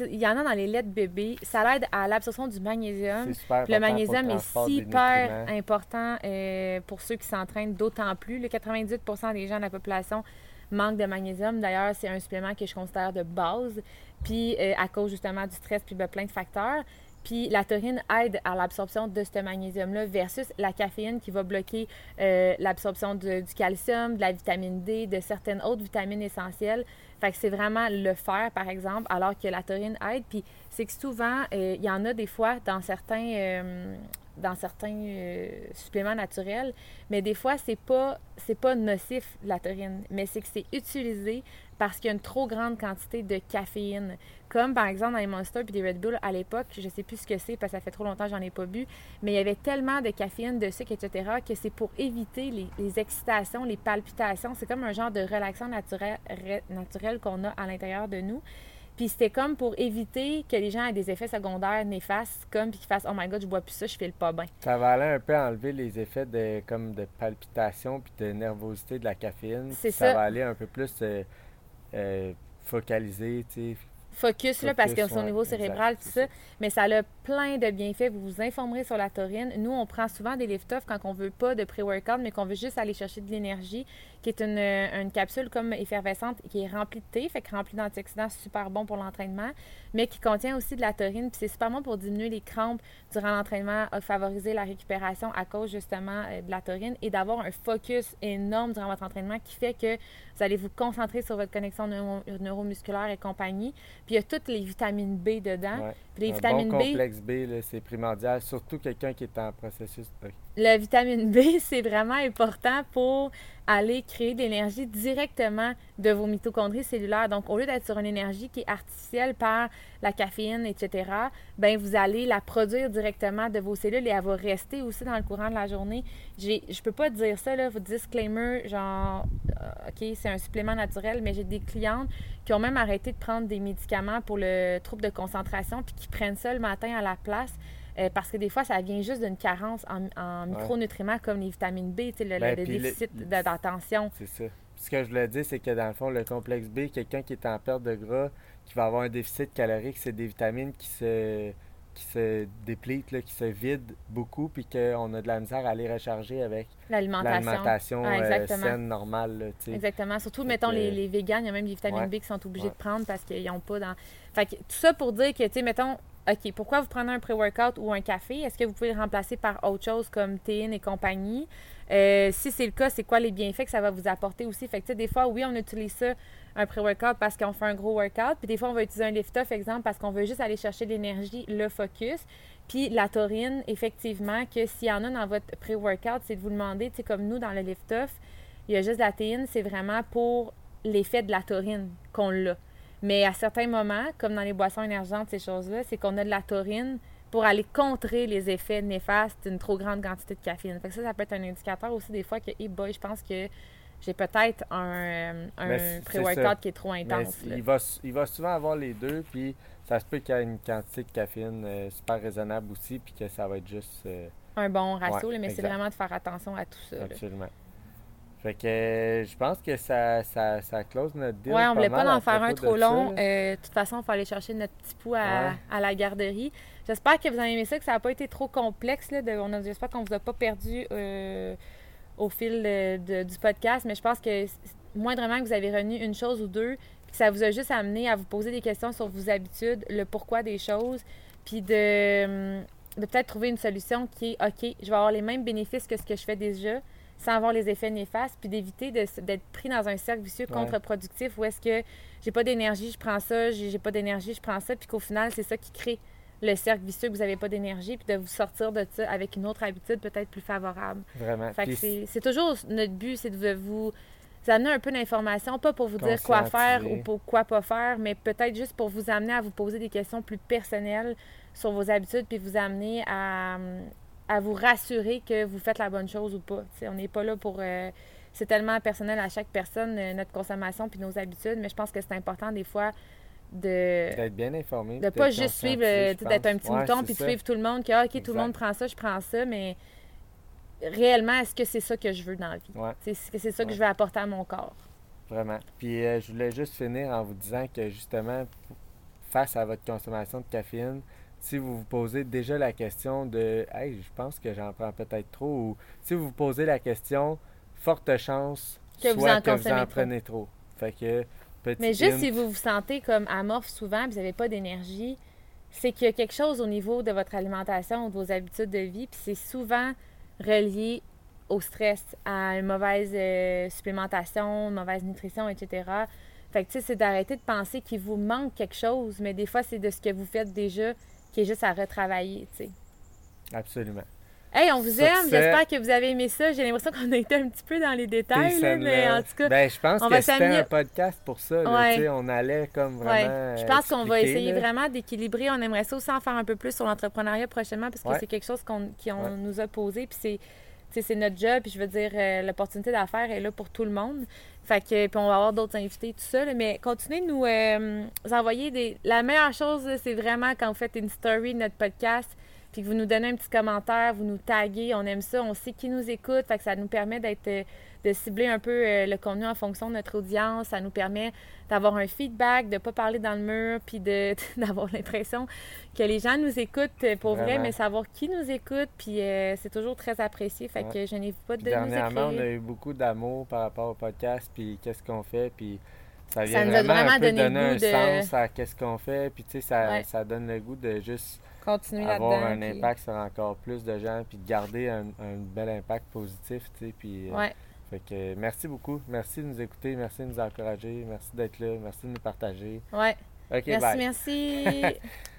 il y en a dans les laits de bébé. Ça l'aide à l'absorption du magnésium. super Le magnésium est super important euh, pour ceux qui s'entraînent, d'autant plus. Le 98% des gens de la population manquent de magnésium. D'ailleurs, c'est un supplément que je considère de base, puis euh, à cause justement du stress, puis ben, plein de facteurs. Puis la taurine aide à l'absorption de ce magnésium-là versus la caféine qui va bloquer euh, l'absorption du calcium, de la vitamine D, de certaines autres vitamines essentielles. Fait que c'est vraiment le fer, par exemple, alors que la taurine aide. Puis c'est que souvent, euh, il y en a des fois dans certains, euh, dans certains euh, suppléments naturels, mais des fois, c'est pas, pas nocif, la taurine, mais c'est que c'est utilisé parce qu'il y a une trop grande quantité de caféine. Comme par exemple dans les Monsters puis des Red Bull à l'époque, je sais plus ce que c'est parce que ça fait trop longtemps que j'en ai pas bu, mais il y avait tellement de caféine, de sucre, etc., que c'est pour éviter les, les excitations, les palpitations. C'est comme un genre de relaxant naturel, naturel qu'on a à l'intérieur de nous. Puis c'était comme pour éviter que les gens aient des effets secondaires néfastes, comme puis qu'ils fassent Oh my god, je bois plus ça, je file pas bien. Ça va aller un peu enlever les effets de comme de palpitation puis de nervosité de la caféine. C'est ça. ça. va aller un peu plus euh, euh, focaliser, tu sais. Focus, là, parce que Focus, c'est au ouais, niveau exact, cérébral, tout ça. Mais ça a plein de bienfaits. Vous vous informerez sur la taurine. Nous, on prend souvent des lift-off quand on veut pas de pré-workout, mais qu'on veut juste aller chercher de l'énergie, qui est une, euh, une capsule comme effervescente qui est remplie de thé, fait que remplie d'antioxydants, super bon pour l'entraînement, mais qui contient aussi de la taurine. Puis c'est super bon pour diminuer les crampes durant l'entraînement, euh, favoriser la récupération à cause justement euh, de la taurine et d'avoir un focus énorme durant votre entraînement qui fait que vous allez vous concentrer sur votre connexion neuro- neuromusculaire et compagnie. Puis il y a toutes les vitamines B dedans. Ouais. Puis les un vitamines bon B, complexe B, c'est primordial, surtout quelqu'un qui est en processus. de- la vitamine B, c'est vraiment important pour aller créer de l'énergie directement de vos mitochondries cellulaires. Donc, au lieu d'être sur une énergie qui est artificielle par la caféine, etc., ben vous allez la produire directement de vos cellules et elle va rester aussi dans le courant de la journée. J'ai, je peux pas dire ça, là, votre disclaimer, genre, euh, OK, c'est un supplément naturel, mais j'ai des clientes qui ont même arrêté de prendre des médicaments pour le trouble de concentration puis qui prennent ça le matin à la place. Euh, parce que des fois, ça vient juste d'une carence en, en micronutriments comme les vitamines B, le, Ben, le le- déficit d'attention. C'est ça. ce que je voulais dire, c'est que dans le fond, le complexe B, quelqu'un qui est en perte de gras, qui va avoir un déficit calorique, c'est des vitamines qui se qui se déplite, là, qui se vide beaucoup, puis qu'on a de la misère à aller recharger avec l'alimentation Ah, euh, saine, normale. là, tu sais. Exactement. Surtout, mettons, les, les végans, il y a même des vitamines Ouais. B qui sont obligés Ouais. de prendre parce qu'ils n'ont pas dans. Fait que tout ça pour dire que, tu sais, mettons, OK, pourquoi vous prenez un pré-workout ou un café? Est-ce que vous pouvez le remplacer par autre chose comme théine et compagnie? Euh, si c'est le cas, c'est quoi les bienfaits que ça va vous apporter aussi? Fait que, des fois, oui, on utilise ça, un pré-workout, parce qu'on fait un gros workout. Puis des fois, on va utiliser un lift-off, exemple, parce qu'on veut juste aller chercher l'énergie, le focus. Puis la taurine, effectivement, que s'il y en a dans votre pré-workout, c'est de vous demander, tu sais, comme nous, dans le lift-off, il y a juste la théine, c'est vraiment pour l'effet de la taurine qu'on l'a. Mais à certains moments, comme dans les boissons énergentes, ces choses-là, c'est qu'on a de la taurine pour aller contrer les effets néfastes d'une trop grande quantité de caféine. Fait que ça, ça peut être un indicateur aussi des fois que, hey boy, je pense que j'ai peut-être un, euh, un pré-workout qui est trop intense. il, va, il va souvent avoir les deux, puis ça se peut qu'il y ait une quantité de caféine euh, super raisonnable aussi, puis que ça va être juste... euh, Un bon ratio, Ouais, là, mais c'est vraiment de faire attention à tout ça. là. Fait que euh, je pense que ça, ça, ça close notre deal Ouais, on voulait pas en faire un trop de long. Euh, de toute façon, il faut aller chercher notre petit pou à, Ouais. à la garderie. J'espère que vous avez aimé ça, que ça n'a pas été trop complexe. Là, de- on J'espère qu'on vous a pas perdu euh, au fil de- de- du podcast, mais je pense que moindrement que vous avez retenu une chose ou deux, puis que ça vous a juste amené à vous poser des questions sur vos habitudes, le pourquoi des choses, puis de, hum, de peut-être trouver une solution qui est OK, je vais avoir les mêmes bénéfices que ce que je fais déjà, sans avoir les effets néfastes, puis d'éviter d'être pris dans un cercle vicieux Ouais. contre-productif où est-ce que j'ai pas d'énergie, je prends ça, j'ai pas d'énergie, je prends ça, puis qu'au final, c'est ça qui crée le cercle vicieux que vous n'avez pas d'énergie, puis de vous sortir de ça avec une autre habitude peut-être plus favorable. Vraiment. Fait que Puis c'est toujours notre but, c'est de vous vous amener un peu d'informations, pas pour vous dire quoi faire ou pour quoi pas faire, mais peut-être juste pour vous amener à vous poser des questions plus personnelles sur vos habitudes, puis vous amener à, à vous rassurer que vous faites la bonne chose ou pas. T'sais, on n'est pas là pour... euh, c'est tellement personnel à chaque personne, euh, notre consommation puis nos habitudes, mais je pense que c'est important des fois de d'être bien informé. de pas juste suivre, euh, d'être un petit Ouais, mouton puis de suivre tout le monde, que ah, OK, tout le monde prend ça, je prends ça, mais réellement, est-ce que c'est ça que je veux dans la vie? Ouais. Est-ce que c'est ça que je veux apporter à mon corps? Vraiment. Puis euh, je voulais juste finir en vous disant que justement, face à votre consommation de caféine, si vous vous posez déjà la question de Hey, je pense que j'en prends peut-être trop, ou si vous vous posez la question, forte chance Que vous soit en que vous en trop. prenez trop. Fait que Mais juste hint, si vous vous sentez comme amorphe souvent, puis vous n'avez pas d'énergie, c'est qu'il y a quelque chose au niveau de votre alimentation ou de vos habitudes de vie, puis c'est souvent relié au stress, à une mauvaise euh, supplémentation, une mauvaise nutrition, etc. Fait que, tu sais, c'est d'arrêter de penser qu'il vous manque quelque chose, mais des fois, c'est de ce que vous faites déjà qui est juste à retravailler, tu sais. Absolument. Hey, on vous aime, j'espère que vous avez aimé ça. J'ai l'impression qu'on a été un petit peu dans les détails, là, mais en tout cas, Ben, je pense on que va c'était un podcast pour ça. là, Ouais. On allait comme Ouais. vraiment. Je pense qu'on va essayer là. vraiment d'équilibrer. On aimerait ça aussi en faire un peu plus sur l'entrepreneuriat prochainement parce que Ouais. c'est quelque chose qu'on qui on Ouais. nous a posé. Puis c'est notre job. Puis je veux dire, euh, l'opportunité d'affaires est là pour tout le monde. Fait que, puis on va avoir d'autres invités, tout ça. là. mais continuez de nous euh, envoyer des. La meilleure chose, c'est vraiment quand vous faites une story de notre podcast. Puis que vous nous donnez un petit commentaire, vous nous taguez, on aime ça, on sait qui nous écoute, fait que ça nous permet d'être euh, de cibler un peu euh, le contenu en fonction de notre audience, ça nous permet d'avoir un feedback, de ne pas parler dans le mur, puis de, d'avoir l'impression que les gens nous écoutent euh, pour vrai, Vraiment. mais savoir qui nous écoute, puis euh, c'est toujours très apprécié. Fait Ouais. que je n'ai pas de nous dernièrement, on écrire. a eu beaucoup d'amour par rapport au podcast, puis qu'est-ce qu'on fait, puis ça vient Ça nous a vraiment, vraiment un peu donner un de- sens à qu'est-ce qu'on fait, puis tu sais, ça, Ouais. ça donne le goût de juste Continuer avoir un puis- impact sur encore plus de gens, puis de garder un, un bel impact positif, tu sais, puis... euh, Ouais. Fait que merci beaucoup, merci de nous écouter, merci de nous encourager, merci d'être là, merci de nous partager. Ouais. OK, Merci, bye. merci.